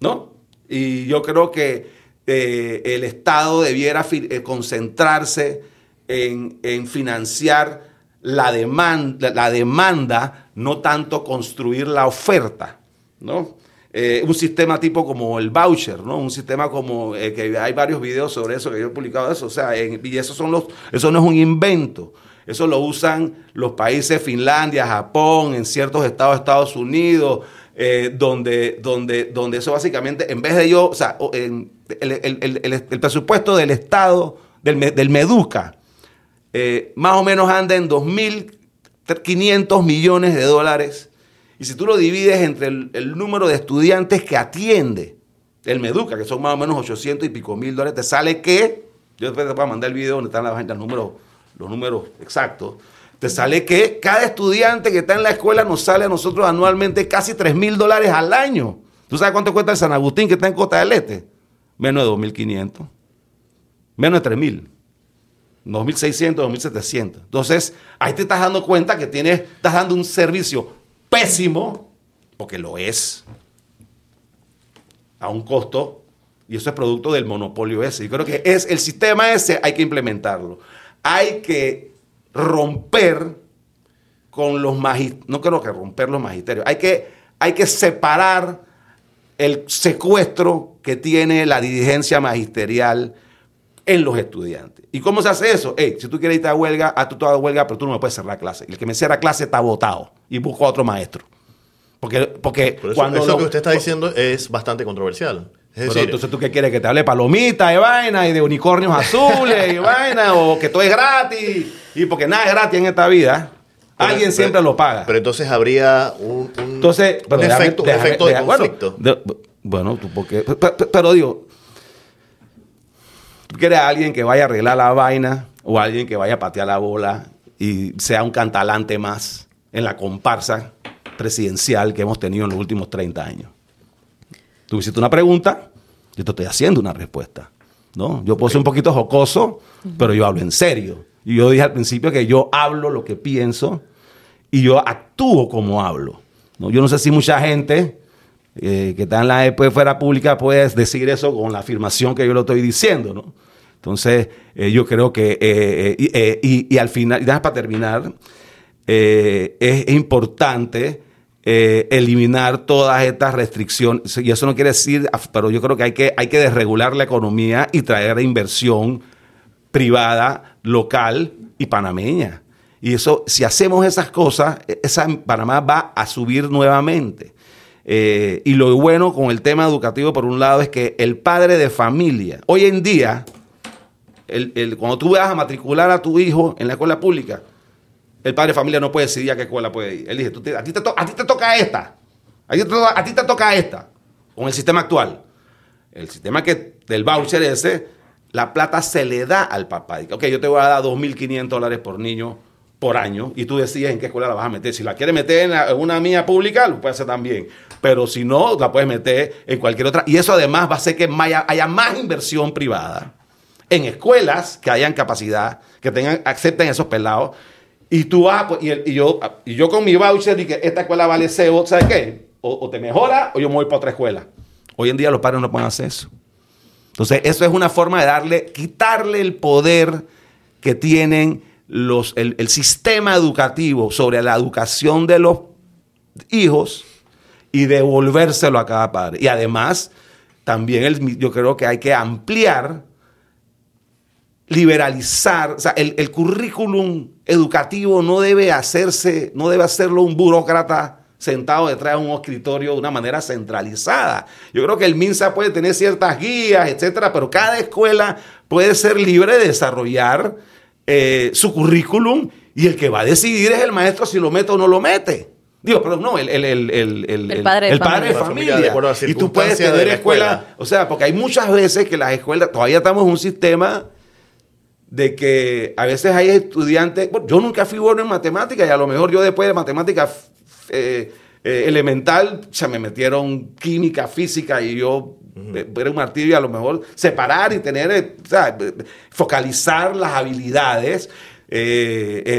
¿No? Y yo creo que eh, el Estado debiera eh, concentrarse en, financiar la demanda, no tanto construir la oferta, ¿no? Eh, un sistema tipo como el voucher, ¿no? Un sistema como que hay varios videos sobre eso que yo he publicado eso, o sea, y eso son los, eso no es un invento. Eso lo usan los países Finlandia, Japón, en ciertos estados de Estados Unidos, eh, donde, donde, donde eso básicamente, en vez de yo, o sea, el, presupuesto del Estado, del, Meduca, eh, más o menos anda en 2.500 millones de dólares. Y si tú lo divides entre el, número de estudiantes que atiende el Meduca, que son más o menos 800 y pico mil dólares, te sale que, yo después te voy a mandar el video donde están los números, los números exactos, te sale que cada estudiante que está en la escuela nos sale a nosotros anualmente casi 3 mil dólares al año. ¿Tú sabes cuánto cuesta el San Agustín que está en Costa del Este? Menos de 2.500. Menos de 3.000. 2.600, 2.700. Entonces, ahí te estás dando cuenta que tienes, estás dando un servicio pésimo, porque lo es, a un costo, y eso es producto del monopolio ese. Yo creo que es el sistema ese, hay que implementarlo. Hay que romper con los magisterios, no creo que romper los magisterios, hay que, hay que separar el secuestro que tiene la dirigencia magisterial en los estudiantes. ¿Y cómo se hace eso? si tú quieres irte a huelga, haz tú toda huelga, pero tú no me puedes cerrar clase. Y el que me cierra clase está votado y busco a otro maestro. Porque, porque cuando eso que usted está diciendo es bastante controversial. Entonces, ¿tú qué quieres? ¿Que te hable palomita y vaina y de unicornios azules y (laughs) vaina? ¿O que todo es gratis? Y porque nada es gratis en esta vida. alguien siempre lo paga. Pero entonces habría un, entonces, efecto, de conflicto. Bueno, tú porque... Pero, digo, tú quieres a alguien que vaya a arreglar la vaina o alguien que vaya a patear la bola y sea un cantalante más en la comparsa presidencial que hemos tenido en los últimos 30 años. Tú hiciste una pregunta, yo te estoy haciendo una respuesta. ¿no? Yo puedo ser un poquito jocoso, pero yo hablo en serio. Y yo dije al principio que yo hablo lo que pienso y yo actúo como hablo. ¿no? Yo no sé si mucha gente eh, que está en la esfera pública puede decir eso con la afirmación que yo lo estoy diciendo. ¿no? Entonces, eh, yo creo que, eh, y, al final, para terminar, es importante eliminar todas estas restricciones. Y eso no quiere decir, pero yo creo que hay que, hay que desregular la economía y traer inversión privada, local y panameña. Y eso, si hacemos esas cosas, esa Panamá va a subir nuevamente. Eh, y lo bueno con el tema educativo, por un lado, es que el padre de familia, hoy en día, el, cuando tú vas a matricular a tu hijo en la escuela pública, el padre de familia no puede decidir a qué escuela puede ir. Él dice, a, ti te a, ti te toca esta, a ti, te, a ti te toca esta, con el sistema actual. El sistema que del voucher ese, la plata se le da al papá. Ok, yo te voy a dar 2.500 dólares por niño por año y tú decides en qué escuela la vas a meter. Si la quieres meter en, una mía pública, lo puedes hacer también. Pero si no, la puedes meter en cualquier otra. Y eso además va a hacer que haya, más inversión privada en escuelas que hayan capacidad, que tengan, acepten esos pelados. Y tú vas, pues, y, yo, y yo con mi voucher que esta escuela vale CEO, ¿sabes qué? O, te mejora o yo me voy para otra escuela. Hoy en día los padres no pueden hacer eso. Entonces, eso es una forma de darle, quitarle el poder que tienen los, el, sistema educativo sobre la educación de los hijos y devolvérselo a cada padre. Y además, también yo creo que hay que ampliar, liberalizar, o sea, el, el currículum educativo no debe hacerse, no debe hacerlo un burócrata sentado detrás de un escritorio de una manera centralizada. Yo creo que el MINSA puede tener ciertas guías, etcétera, pero cada escuela puede ser libre de desarrollar eh, su currículum y el que va a decidir es el maestro si lo mete o no lo mete. Digo, pero no, el, el, padre de familia. y tú puedes tener escuela. O sea, porque hay muchas veces que las escuelas, todavía estamos en un sistema de que a veces hay estudiantes, yo nunca fui bueno en matemáticas y a lo mejor yo después de matemáticas eh, eh, elemental, se me metieron química, física y yo era un martirio y a lo mejor separar y tener, eh, focalizar las habilidades.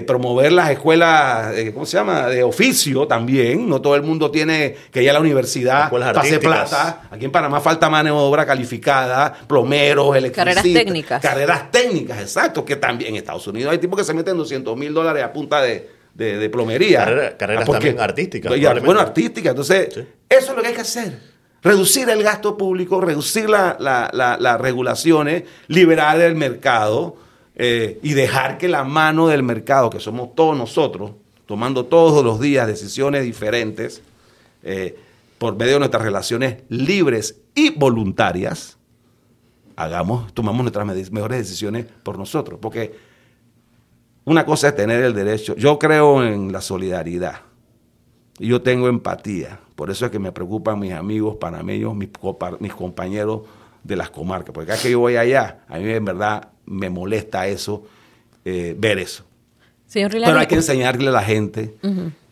Promover las escuelas, ¿cómo se llama? De oficio también. No todo el mundo tiene que ir a la universidad, pase plata. Aquí en Panamá falta mano de obra calificada, plomeros, electricistas. Carreras técnicas. Carreras técnicas, exacto. Que también en Estados Unidos hay tipos que se meten 200 mil dólares a punta de, de, plomería. carreras ah, también artísticas. bueno, artísticas. Entonces, eso es lo que hay que hacer. Reducir el gasto público, reducir las regulaciones, liberar el mercado eh, y dejar que la mano del mercado, que somos todos nosotros, tomando todos los días decisiones diferentes, eh, por medio de nuestras relaciones libres y voluntarias, hagamos, tomamos nuestras mejores decisiones por nosotros. Porque una cosa es tener el derecho. Yo creo en la solidaridad. Y yo tengo empatía. Por eso es que me preocupan mis amigos panameños, mis, mis compañeros de las comarcas. Porque cada que yo voy allá, a mí en verdad me molesta eso, eh, ver eso. Pero hay que enseñarle a la gente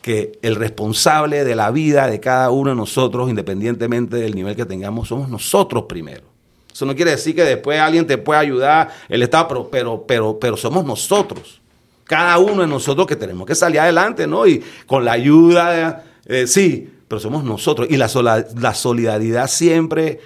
que el responsable de la vida de cada uno de nosotros, independientemente del nivel que tengamos, somos nosotros primero. Eso no quiere decir que después alguien te pueda ayudar, el Estado, pero, pero, pero somos nosotros cada uno de nosotros que tenemos que salir adelante, ¿no? Y con la ayuda, eh, sí, pero somos nosotros. Y la, la solidaridad siempre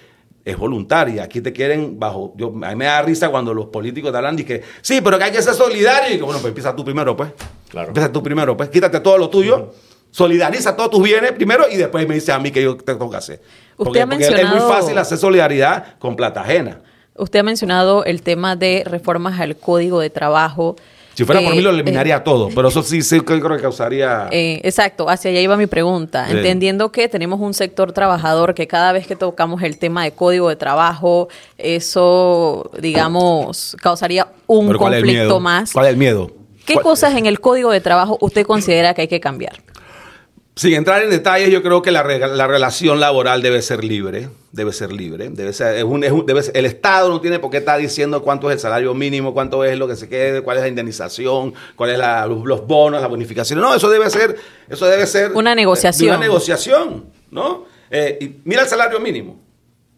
es voluntaria. Aquí te quieren bajo. Yo, a mí me da risa cuando los políticos te hablan y que, sí, pero que hay que ser solidario. Y que, bueno, pues empieza tú primero, pues. Claro. Empieza tú primero, pues. Quítate todo lo tuyo. Solidariza todos tus bienes primero y después me dice a mí que yo te tengo que hacer. Porque, porque es muy fácil hacer solidaridad con plata ajena. Usted ha mencionado el tema de reformas al código de trabajo. Si fuera por mí lo eh, eliminaría eh, todo, pero eso sí, sí creo que causaría... Eh, exacto, hacia allá iba mi pregunta. Entendiendo que tenemos un sector trabajador que cada vez que tocamos el tema de código de trabajo, eso, digamos, causaría un conflicto más. ¿Cuál es el miedo? ¿Qué cosas en el código de trabajo usted considera que hay que cambiar? Sin entrar en detalles, yo creo que la, relación laboral debe ser libre, debe ser libre, debe ser, es un, el Estado no tiene por qué estar diciendo cuánto es el salario mínimo, cuánto es lo que se quede, cuál es la indemnización, cuáles son los, bonos, las bonificaciones, no, eso debe ser, eso debe ser una negociación, una negociación, ¿no? Eh, y mira el salario mínimo.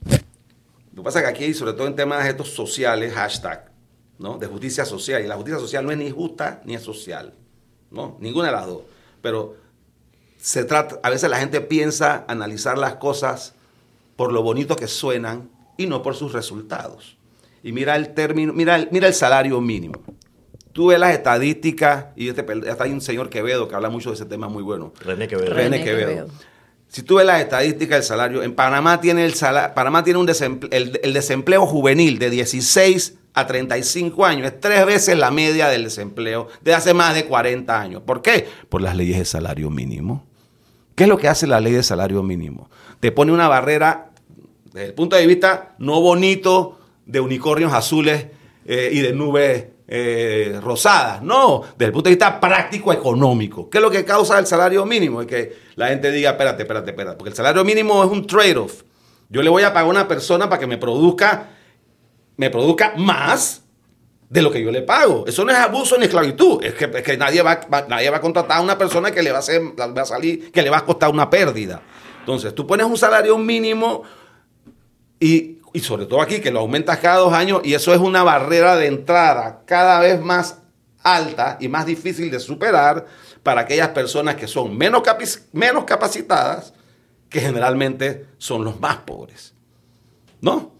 Lo que pasa es que aquí, sobre todo en temas estos sociales, hashtag, ¿no? De justicia social, y la justicia social no es ni justa ni es social, ¿no? Ninguna de las dos, pero se trata, a veces la gente piensa analizar las cosas por lo bonito que suenan y no por sus resultados. Y mira el término, mira el, mira el salario mínimo. Tú ves las estadísticas, y este, hasta hay un señor Quevedo que habla mucho de ese tema muy bueno. René Quevedo. René, Quevedo. Si tú ves las estadísticas del salario, en Panamá tiene el Panamá tiene un el, el desempleo juvenil de 16 a 35 años. Es tres veces la media del desempleo de hace más de 40 años. ¿Por qué? Por las leyes de salario mínimo. ¿Qué es lo que hace la ley de salario mínimo? Te pone una barrera, desde el punto de vista no bonito, de unicornios azules eh, y de nubes eh, rosadas. No, desde el punto de vista práctico económico. ¿Qué es lo que causa el salario mínimo? Es que la gente diga, espérate, espérate, espérate. Porque el salario mínimo es un trade-off. Yo le voy a pagar a una persona para que me produzca, me produzca más de lo que yo le pago. Eso no es abuso ni esclavitud. Es que, nadie, va, nadie va a contratar a una persona que le va a, salir, que le va a costar una pérdida. Entonces, tú pones un salario mínimo y, y sobre todo aquí, que lo aumentas cada dos años y eso es una barrera de entrada cada vez más alta y más difícil de superar para aquellas personas que son menos, menos capacitadas, que generalmente son los más pobres. ¿No?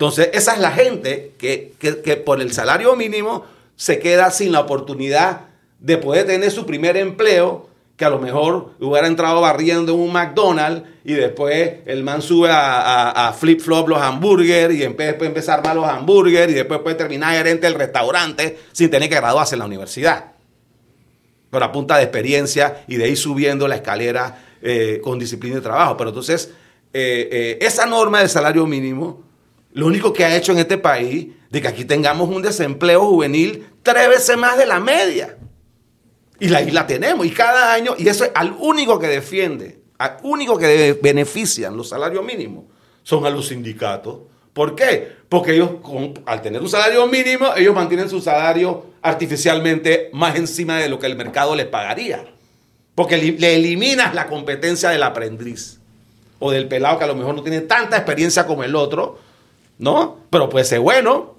Entonces, esa es la gente que, por el salario mínimo se queda sin la oportunidad de poder tener su primer empleo, que a lo mejor hubiera entrado barriendo en un McDonald's y después el man sube a, flip-flop los hamburgers y empieza a mal los hamburgers y después puede terminar gerente del restaurante sin tener que graduarse en la universidad. Pero a punta de experiencia y de ir subiendo la escalera eh, con disciplina de trabajo. Pero entonces, eh, eh, esa norma del salario mínimo, lo único que ha hecho en este país, de que aquí tengamos un desempleo juvenil tres veces más de la media. Y la, la tenemos, y cada año, y eso es al único que defiende, al único que benefician los salarios mínimos, son a los sindicatos. ¿Por qué? Porque ellos, al tener un salario mínimo, ellos mantienen su salario artificialmente más encima de lo que el mercado les pagaría. Porque le eliminas la competencia del aprendiz o del pelado que a lo mejor no tiene tanta experiencia como el otro, ¿no? Pero puede ser bueno,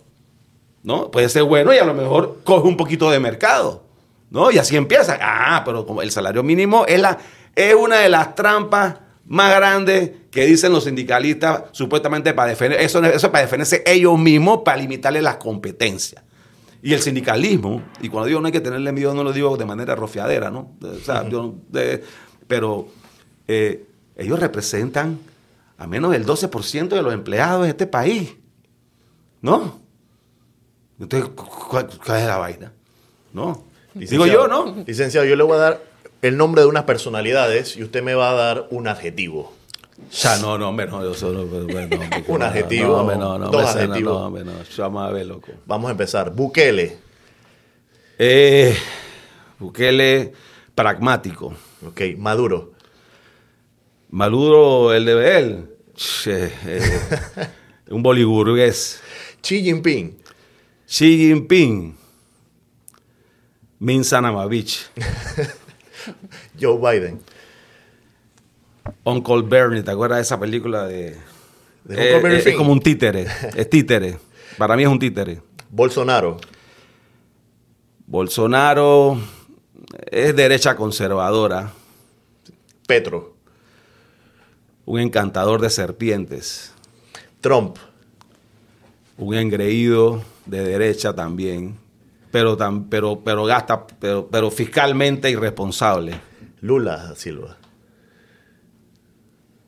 ¿no? Puede ser bueno y a lo mejor coge un poquito de mercado. ¿no? Y así empieza. Ah, pero como el salario mínimo es, la, es una de las trampas más grandes que dicen los sindicalistas supuestamente para defender, eso, eso para defenderse ellos mismos, para limitarle las competencias. Y el sindicalismo, y cuando digo no hay que tenerle miedo, no lo digo de manera rofiadera, ¿no? O sea, pero eh, ellos representan a menos del 12% de los empleados de este país, ¿no? Entonces, ¿cuál, cuál es la vaina? ¿No? Digo yo, ¿no? Licenciado, yo le voy a dar el nombre de unas personalidades y usted me va a dar un adjetivo. Ya, no, no, hombre, no, yo solo, (laughs) Un adjetivo. No, no, no, dos adjetivos. No, no, a ver, loco. Vamos a empezar. Bukele. Eh, Bukele, pragmático. Ok, Maduro. Maduro, el de él. Eh, un boliburgués. (laughs) Xi Jinping. Xi Jinping. Min Sanamavich. (laughs) Joe Biden. Uncle Bernie, ¿te acuerdas de esa película de... de Uncle eh, es como un títere, es títere. Para mí es un títere. Bolsonaro. Bolsonaro es derecha conservadora. Petro. Un encantador de serpientes. Trump. Un engreído de derecha también pero, tan, pero, pero gasta, pero, pero fiscalmente irresponsable. Lula Silva.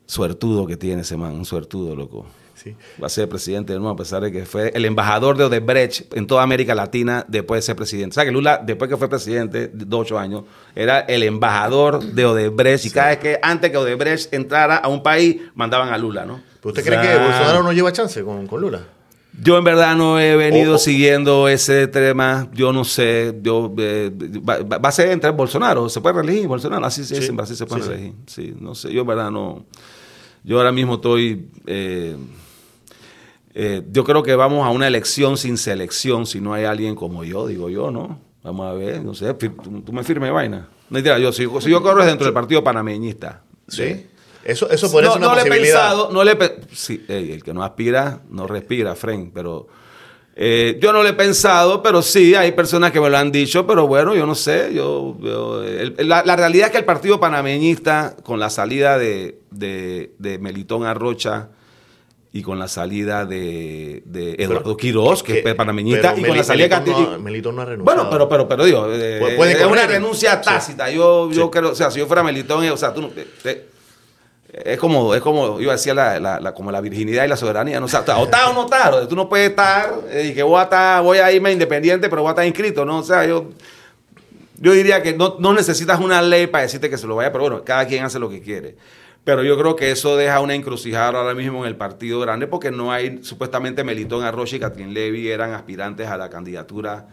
Suertudo que tiene ese man, un suertudo, loco. Sí. Va a ser presidente de nuevo, a pesar de que fue el embajador de Odebrecht en toda América Latina después de ser presidente. O sea, que Lula, después que fue presidente de ocho años, era el embajador de Odebrecht. Y cada vez que, antes que Odebrecht entrara a un país, mandaban a Lula, ¿no? ¿Usted cree que Bolsonaro no lleva chance con, con Lula? Yo en verdad no he venido siguiendo ese tema. Yo no sé. Yo eh, va, a ser entre Bolsonaro. ¿Se puede elegir Bolsonaro? Así, sí. en Brasil se puede elegir. Sí. no sé. Yo en verdad no. Yo ahora mismo estoy. Eh, eh, yo creo que vamos a una elección sin selección si no hay alguien como yo, digo yo, ¿no? Vamos a ver, no sé. Tú, me firmes vaina. No yo, si, si yo corro dentro del partido panameñista. Sí. Eso, eso por no, no Le he pensado, no le sí, el que no aspira no respira, Fren, pero eh, yo no le he pensado, pero sí, hay personas que me lo han dicho, pero bueno, yo no sé. Yo, la, realidad es que el partido panameñista, con la salida de, de, Melitón Arrocha y con la salida de, Eduardo Quiroz, que, es panameñista, y con la salida de Melitón no ha renunciado. Bueno, pero, pero, pero digo, eh, es una renuncia tácita. Yo, yo creo, o sea, si yo fuera Melitón, o sea, tú no es como, es como, iba a decir, la, como la virginidad y la soberanía. ¿no? O, sea, o o no estar. Tú no puedes estar eh, y que voy a, estar, voy a irme independiente, pero voy a estar inscrito. ¿no? O sea, yo, yo diría que no, no necesitas una ley para decirte que se lo vaya, pero bueno, cada quien hace lo que quiere. Pero yo creo que eso deja una encrucijada ahora mismo en el partido grande porque no hay, supuestamente Melitón Arroyo y Catrín Levy eran aspirantes a la candidatura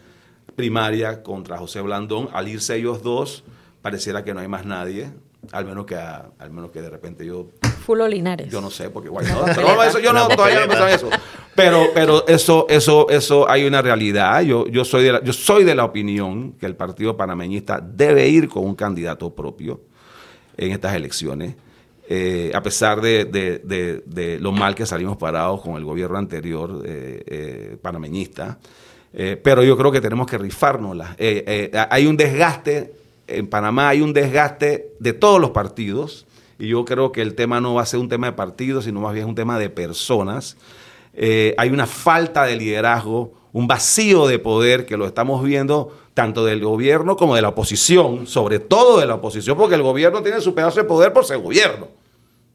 primaria contra José Blandón. Al irse ellos dos, pareciera que no hay más nadie. Al menos que, al menos que de repente yo... Fulo Linares. Yo no sé, porque guay, (laughs) pero eso, yo no, todavía no eso. Pero, pero eso, eso, eso hay una realidad. Yo, yo, soy de la, yo soy de la opinión que el partido panameñista debe ir con un candidato propio en estas elecciones. Eh, a pesar de, lo mal que salimos parados con el gobierno anterior eh, eh, panameñista. pero yo creo que tenemos que rifárnosla. hay un desgaste en Panamá hay un desgaste de todos los partidos y yo creo que el tema no va a ser un tema de partidos, sino más bien un tema de personas. Hay una falta de liderazgo, un vacío de poder que lo estamos viendo tanto del gobierno como de la oposición, sobre todo de la oposición, porque el gobierno tiene su pedazo de poder por ser gobierno.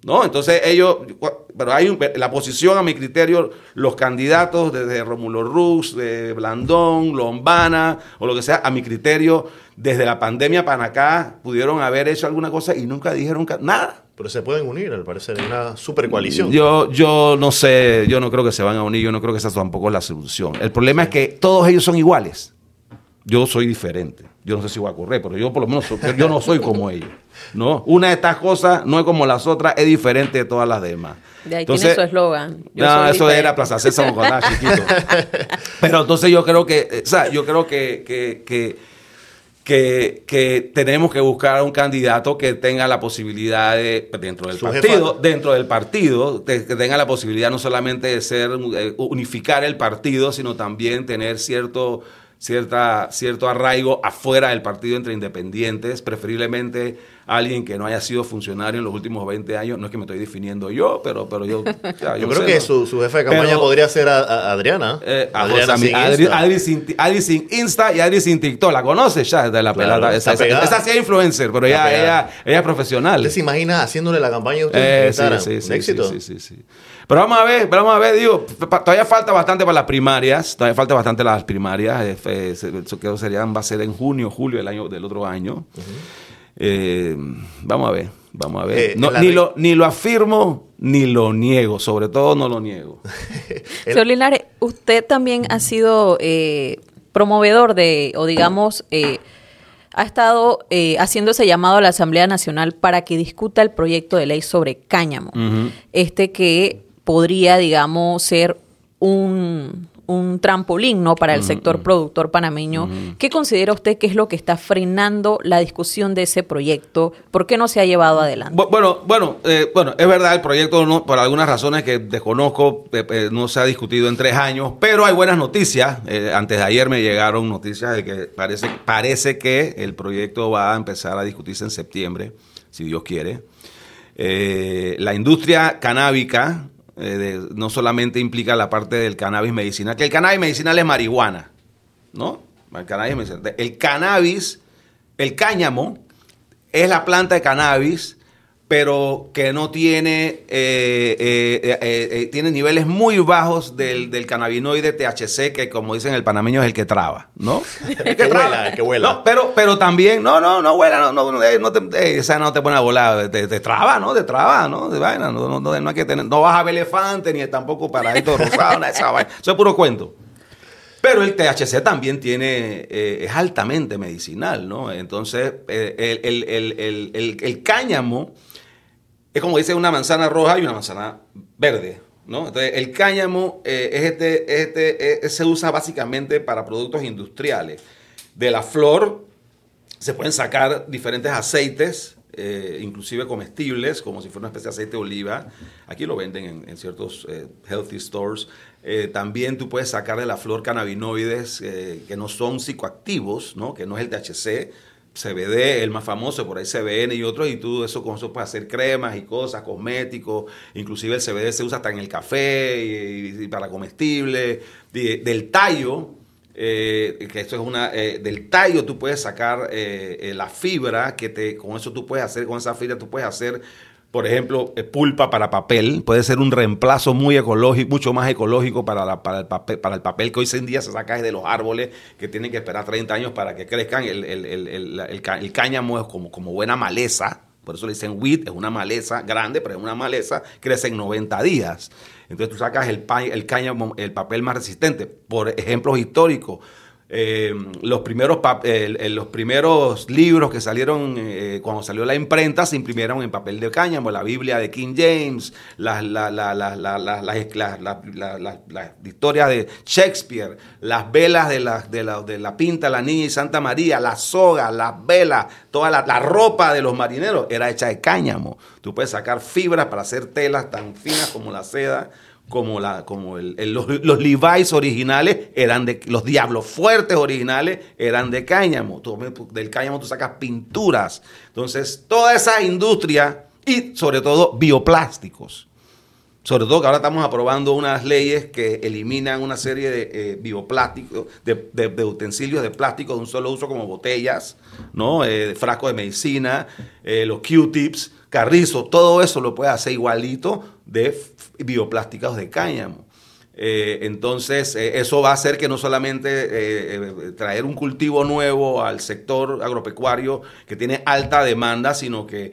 ¿No? Entonces ellos, pero hay la posición a mi criterio, los candidatos desde Romulo Rux, de Blandón, Lombana o lo que sea, a mi criterio, desde la pandemia para acá, pudieron haber hecho alguna cosa y nunca dijeron nada. Pero se pueden unir, al parecer, en una super coalición. Yo, yo no sé, yo no creo que se van a unir, yo no creo que esa tampoco es la solución. El problema es que todos ellos son iguales. Yo soy diferente. Yo no sé si voy a correr, pero yo por lo menos yo no soy como (laughs) ellos. ¿no? Una de estas cosas no es como las otras, es diferente de todas las demás. De ahí entonces, tiene su eslogan. No, eso era Plaza César cuando (laughs) chiquito. Pero entonces yo creo que, eh, o sea, yo creo que, que, que, que, tenemos que buscar un candidato que tenga la posibilidad de, dentro del partido, dentro del partido, que tenga la posibilidad no solamente de ser, eh, unificar el partido, sino también tener cierto cierta, cierto arraigo afuera del partido entre independientes, preferiblemente alguien que no haya sido funcionario en los últimos 20 años. No es que me estoy definiendo yo, pero, pero yo... (laughs) yo, creo que su, jefe de campaña podría ser Adriana. Eh, Adriana sin Adri, sin, Adri, sin, Insta y Adri sin TikTok. ¿La conoces ya? De la pelada. Esa, esa, sí es influencer, pero ella, ella, ella, es profesional. ¿Usted se imagina haciéndole la campaña a usted? Eh, sí, sí, éxito? sí, sí, sí. Pero vamos a ver, vamos a ver, digo, todavía falta bastante para las primarias, todavía falta bastante las primarias, eh, eso que serían, va a ser en junio, julio del año del otro año. Eh, vamos a ver, vamos a ver. Eh, ni, lo, ni lo afirmo ni lo niego, sobre todo no lo niego. (laughs) Señor Linares, usted también ha sido promovedor de, o digamos, ha estado haciendo ese llamado a la Asamblea Nacional para que discuta el proyecto de ley sobre cáñamo. Este que podría, digamos, ser un, un trampolín ¿no? para el sector productor panameño. ¿Qué considera usted que es lo que está frenando la discusión de ese proyecto? ¿Por qué no se ha llevado adelante? Bueno, bueno, eh, bueno es verdad, el proyecto no, por algunas razones que desconozco eh, eh, no se ha discutido en tres años, pero hay buenas noticias. antes de ayer me llegaron noticias de que parece, parece que el proyecto va a empezar a discutirse en septiembre, si Dios quiere. la industria canábica eh, no solamente implica la parte del cannabis medicinal, que el cannabis medicinal es marihuana, ¿no? El cannabis, el cannabis, el cáñamo, es la planta de cannabis pero que no tiene, eh, eh, eh, tiene niveles muy bajos del, del, cannabinoide THC, que como dicen el panameño es el que traba, ¿no? (laughs) el que, vuela, el que vuela. pero, pero también, no, no, no vuela, no, no, no te, esa no te pone a volar, te, traba, ¿no? Te traba, ¿no? De vaina, no, no, hay que tener, no vas a ver elefante, ni tampoco para esto rosado, esa vaina. Eso es puro cuento. Pero el THC también tiene, es altamente medicinal, ¿no? Entonces, el, el, el, el cáñamo es como dice una manzana roja y una manzana verde. ¿no? Entonces, el cáñamo eh, es este, este, eh, se usa básicamente para productos industriales. De la flor se pueden sacar diferentes aceites, eh, inclusive comestibles, como si fuera una especie de aceite de oliva. Aquí lo venden en, ciertos healthy stores. también tú puedes sacar de la flor cannabinoides que no son psicoactivos, ¿no? que no es el THC, CBD, el más famoso, por ahí CBN y otros, y tú eso con eso puedes hacer cremas y cosas, cosméticos, inclusive el CBD se usa hasta en el café y, para comestibles, del tallo, eh, que esto es una, eh, del tallo tú puedes sacar eh, la fibra, que te, con eso tú puedes hacer, con esa fibra tú puedes hacer por ejemplo, eh, pulpa para papel, puede ser un reemplazo muy ecológico, mucho más ecológico para, para, el papel, para el papel que hoy en día se saca de los árboles que tienen que esperar 30 años para que crezcan. El, el, cáñamo es como, como buena maleza, por eso le dicen wheat, es una maleza grande, pero es una maleza, crece en 90 días. Entonces tú sacas el, el cáñamo, el papel más resistente. Por ejemplos históricos, eh, los, primeros los primeros libros que salieron eh, cuando salió la imprenta se imprimieron en papel de cáñamo, la Biblia de King James, las la, historias de Shakespeare, las velas de la, de, la, de la Pinta, la Niña y Santa María, las sogas, las velas, toda la, ropa de los marineros era hecha de cáñamo. Tú puedes sacar fibras para hacer telas tan finas como la seda como, la, como el, los, los, Levi's originales eran de, los Diablos Fuertes originales eran de cáñamo. del cáñamo tú sacas pinturas. Entonces, toda esa industria y sobre todo bioplásticos. Sobre todo que ahora estamos aprobando unas leyes que eliminan una serie de eh, bioplásticos, de, utensilios de plástico de un solo uso como botellas, ¿no? Eh, frascos de medicina, eh, los Q-tips, carrizos, todo eso lo puede hacer igualito de bioplásticos de cáñamo. entonces, eso va a hacer que no solamente traer un cultivo nuevo al sector agropecuario que tiene alta demanda, sino que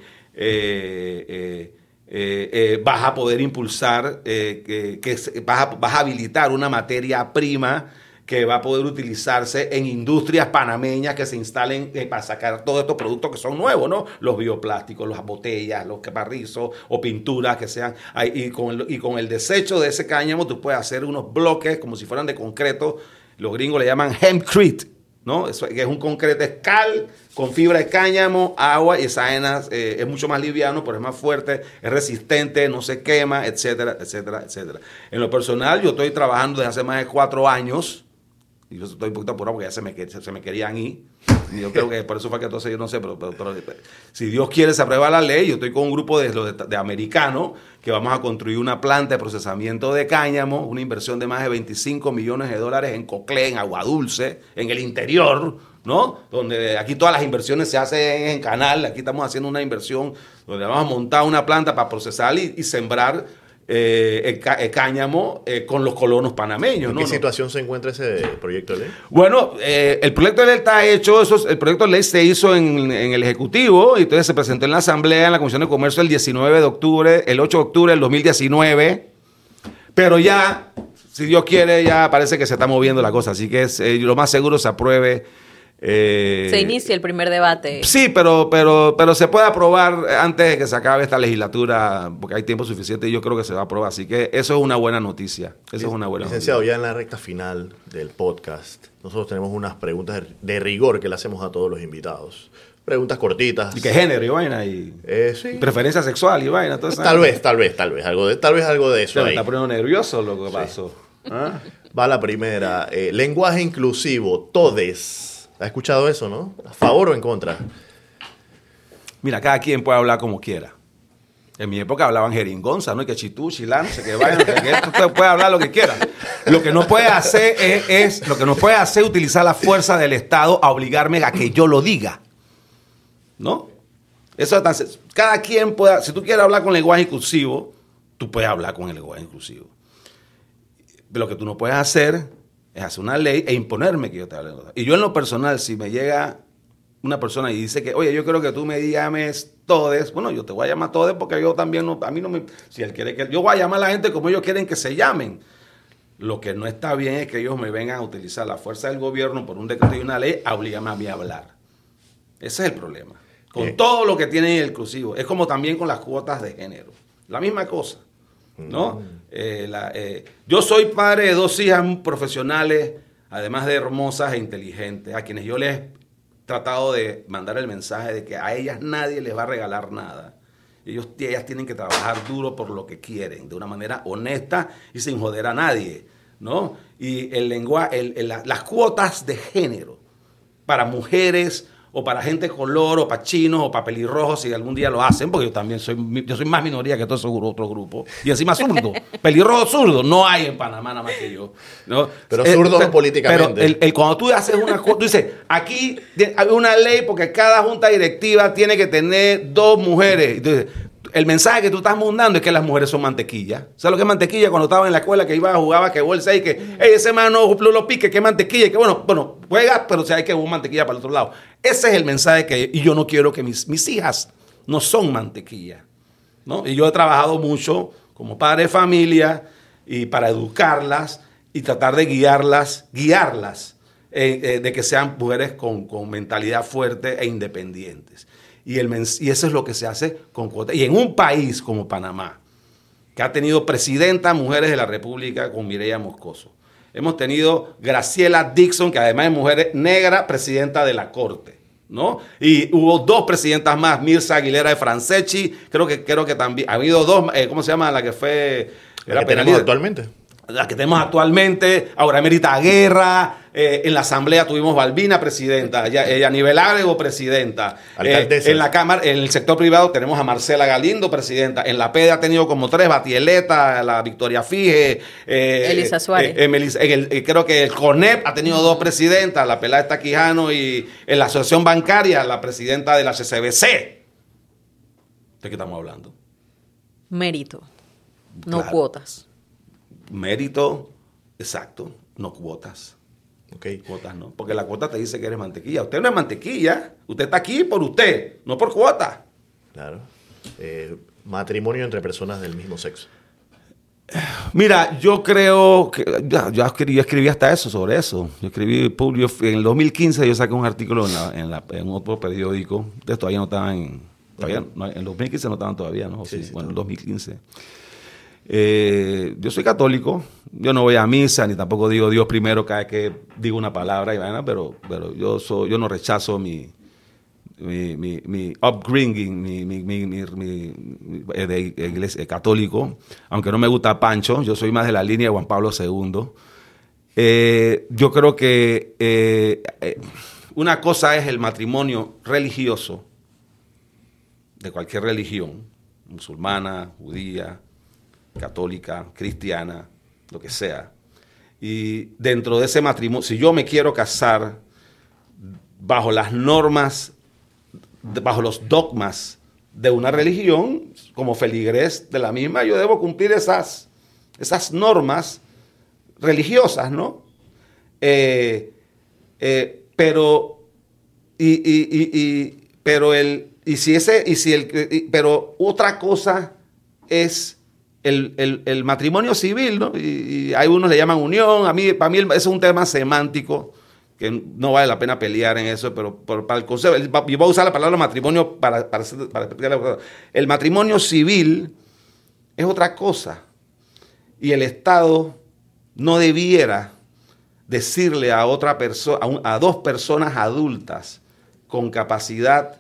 eh, eh, vas a poder impulsar, eh, que, vas, a, vas, a, habilitar una materia prima que va a poder utilizarse en industrias panameñas que se instalen para sacar todos estos productos que son nuevos, ¿no? Los bioplásticos, las botellas, los caparrizos o pinturas que sean. Y con, el, y con el desecho de ese cáñamo tú puedes hacer unos bloques como si fueran de concreto. Los gringos le llaman hempcrete, ¿no? Eso, que es un concreto, escal con fibra de cáñamo, agua y esa eh, es mucho más liviano, pero es más fuerte, es resistente, no se quema, etcétera, etcétera, etcétera. En lo personal, yo estoy trabajando desde hace más de cuatro años, y yo estoy un poquito apurado porque ya se me, me querían ir. Y yo creo que por eso fue que entonces yo no sé, pero, si Dios quiere se aprueba la ley, yo estoy con un grupo de, de, de americanos que vamos a construir una planta de procesamiento de cáñamo, una inversión de más de 25 millones de dólares en Coclé, en Agua Dulce, en el interior, ¿no? Donde aquí todas las inversiones se hacen en canal, aquí estamos haciendo una inversión donde vamos a montar una planta para procesar y, sembrar eh, el, cáñamo eh, con los colonos panameños. ¿En qué situación se encuentra ese proyecto de ley? Bueno, eh, el proyecto de ley está hecho, eso, el proyecto de ley se hizo en, en, el Ejecutivo y entonces se presentó en la Asamblea, en la Comisión de Comercio el 19 de octubre, el 8 de octubre del 2019, pero ya, si Dios quiere, ya parece que se está moviendo la cosa, así que es, lo más seguro se apruebe eh, se inicia el primer debate. Sí, pero, pero, pero se puede aprobar antes de que se acabe esta legislatura, porque hay tiempo suficiente y yo creo que se va a aprobar. Así que eso es una buena noticia. Eso es una buena Licenciado, ya en la recta final del podcast, nosotros tenemos unas preguntas de rigor que le hacemos a todos los invitados. Preguntas cortitas. ¿Y qué género y vaina? Y eh, Preferencia sexual y vaina. tal vez, tal vez, tal vez. Algo de, tal vez algo de eso. Me está poniendo nervioso lo que pasó. ¿Ah? Va la primera. Eh, lenguaje inclusivo, todes. ¿Has escuchado eso, no? ¿A favor o en contra? Mira, cada quien puede hablar como quiera. En mi época hablaban jeringonza, ¿no? Que chitú, chilán, no sé qué vaya, Usted puede hablar lo que quiera. Lo que no puede hacer es, lo que no puede hacer utilizar la fuerza del Estado a obligarme a que yo lo diga. ¿No? Eso es tan, cada quien puede, si tú quieres hablar con lenguaje inclusivo, tú puedes hablar con el lenguaje inclusivo. Lo que tú no puedes hacer es hacer una ley e imponerme que yo te hable. Y yo en lo personal, si me llega una persona y dice que, oye, yo quiero que tú me llames todes, bueno, yo te voy a llamar todes porque yo también, no, a mí no me, si él quiere que, yo voy a llamar a la gente como ellos quieren que se llamen. Lo que no está bien es que ellos me vengan a utilizar la fuerza del gobierno por un decreto y una ley a obligarme a mí a hablar. Ese es el problema. Con todo lo que tiene el inclusivo. Es como también con las cuotas de género. La misma cosa. ¿No? Eh, eh, yo soy padre de dos hijas profesionales, además de hermosas e inteligentes, a quienes yo les he tratado de mandar el mensaje de que a ellas nadie les va a regalar nada. Ellos, ellas tienen que trabajar duro por lo que quieren, de una manera honesta y sin joder a nadie, ¿no? Y el lenguaje, las cuotas de género para mujeres o para gente color, o para chinos, o para pelirrojos, si algún día lo hacen, porque yo también soy, yo soy más minoría que todos esos otros grupos. Y encima zurdo. (laughs) pelirrojo zurdo. No hay en Panamá nada más que yo. ¿no? Pero zurdo eh, políticamente. Pero el, cuando tú haces una cosa, tú dices, aquí hay una ley porque cada junta directiva tiene que tener dos mujeres. Entonces, el mensaje que tú estás mandando es que las mujeres son mantequilla. ¿Sabes lo que es mantequilla? Cuando estaba en la escuela que iba a jugar, que el 6, que hey, ese mano lo pique, que mantequilla, que bueno, bueno, juega, pero si hay que buscar mantequilla para el otro lado. Ese es el mensaje que y yo no quiero que mis, mis hijas no son mantequilla. ¿no? Y yo he trabajado mucho como padre de familia y para educarlas y tratar de guiarlas, guiarlas, eh, eh, de que sean mujeres con, con mentalidad fuerte e independientes. Y, el y eso es lo que se hace con cuotas. Y en un país como Panamá, que ha tenido presidenta mujeres de la República con Mireya Moscoso. Hemos tenido Graciela Dixon, que además es mujer negra, presidenta de la Corte. ¿no? Y hubo dos presidentas más, Mirza Aguilera de Franceschi, creo que, creo que también, ha habido dos, eh, ¿cómo se llama? La que fue... la que tenemos actualmente. La que tenemos actualmente, ahora Emerita Guerra, eh, en la Asamblea tuvimos Balbina presidenta, ella, nivel Ágrego presidenta. Eh, en la Cámara, en el sector privado tenemos a Marcela Galindo presidenta. En la PED ha tenido como tres, Batieleta, la Victoria Fije. Eh, Elisa Suárez. creo que el CONEP ha tenido dos presidentas, la Pelada Quijano y en la Asociación Bancaria, la presidenta de la CCBC. ¿De qué estamos hablando? Mérito, no cuotas. Mérito, exacto, no cuotas. Okay. Cuotas no, porque la cuota te dice que eres mantequilla. Usted no es mantequilla, usted está aquí por usted, no por cuota. Claro. Eh, matrimonio entre personas del mismo sexo. Mira, yo creo que ya, yo escribí, hasta eso, sobre eso. Yo escribí, en el 2015 yo saqué un artículo en, otro periódico. Ustedes todavía no estaban, en, todavía, en el 2015 no estaban todavía, ¿no? Sí, bueno, en el 2015. Eh, yo soy católico, yo no voy a misa, ni tampoco digo Dios primero cada vez que digo una palabra, y pero, pero yo, soy, yo no rechazo mi, mi, mi, mi upbringing mi, mi, eh, de iglesia eh, católico, aunque no me gusta Pancho, yo soy más de la línea de Juan Pablo II. yo creo que una cosa es el matrimonio religioso de cualquier religión, musulmana, judía, católica, cristiana, lo que sea. Y dentro de ese matrimonio, si yo me quiero casar bajo las normas, bajo los dogmas de una religión, como feligrés de la misma, yo debo cumplir esas, esas normas religiosas, ¿no? Eh, eh, pero, y, pero el, y si ese, y si el, pero otra cosa es el, matrimonio civil, ¿no? Y, hay unos le llaman unión, a mí, para mí es un tema semántico que no vale la pena pelear en eso, pero, para el concepto, yo voy a usar la palabra matrimonio para, para, El matrimonio civil es otra cosa. Y el Estado no debiera decirle a otra persona, a dos personas adultas con capacidad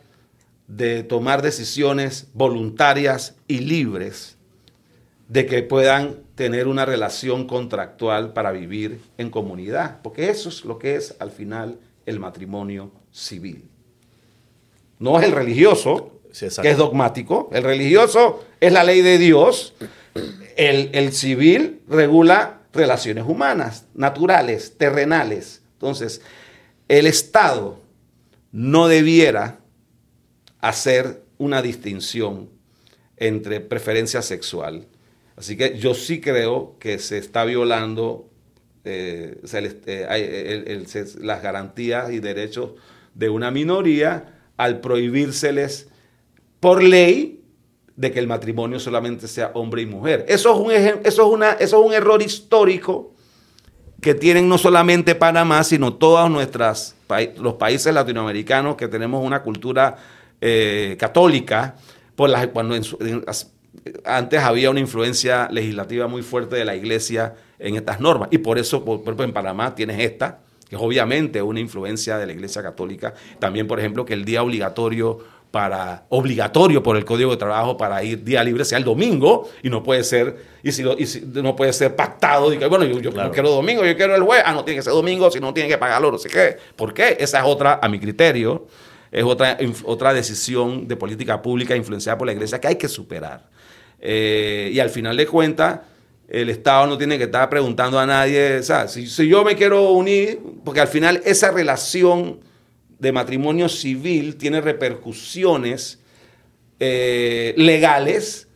de tomar decisiones voluntarias y libres, de que puedan tener una relación contractual para vivir en comunidad, porque eso es lo que es al final el matrimonio civil. No es el religioso, que es dogmático, el religioso es la ley de Dios, el, el civil regula relaciones humanas, naturales, terrenales. Entonces, el Estado no debiera hacer una distinción entre preferencia sexual Así que yo sí creo que se está violando las garantías y derechos de una minoría al prohibírseles por ley de que el matrimonio solamente sea hombre y mujer. Eso es un, eso es una, eso es un error histórico que tienen no solamente Panamá, sino todos nuestras, los países latinoamericanos que tenemos una cultura eh, católica, por las, cuando en, antes había una influencia legislativa muy fuerte de la iglesia en estas normas. Y por eso, por ejemplo, en Panamá tienes esta, que es obviamente una influencia de la iglesia católica. También, por ejemplo, que el día obligatorio para obligatorio por el Código de Trabajo para ir día libre sea el domingo y no puede ser y si, no puede ser pactado y que bueno yo, no quiero domingo yo quiero el jueves ah no tiene que ser domingo si no tiene que pagarlo no sé qué ¿por qué? esa es otra a mi criterio es otra otra decisión de política pública influenciada por la iglesia que hay que superar eh, y al final de cuentas, el Estado no tiene que estar preguntando a nadie, o sea, si, yo me quiero unir, porque al final esa relación de matrimonio civil tiene repercusiones eh, legales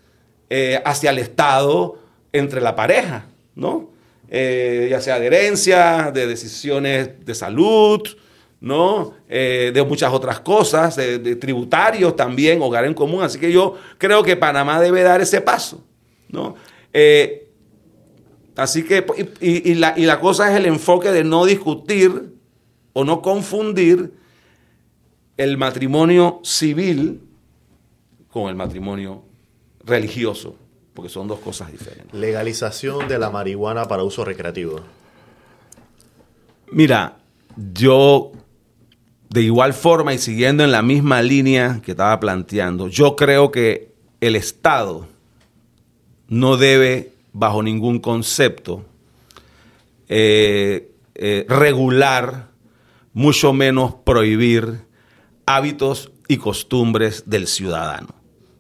eh, hacia el Estado entre la pareja, ¿no? ya sea de herencia, de decisiones de salud, ¿no? Eh, de muchas otras cosas, de, tributarios también, hogar en común. Así que yo creo que Panamá debe dar ese paso, ¿no? Eh, así que, y, la, y la cosa es el enfoque de no discutir o no confundir el matrimonio civil con el matrimonio religioso, porque son dos cosas diferentes. Legalización de la marihuana para uso recreativo. Mira, yo de igual forma y siguiendo en la misma línea que estaba planteando, yo creo que el Estado no debe, bajo ningún concepto, eh, eh, regular, mucho menos prohibir hábitos y costumbres del ciudadano.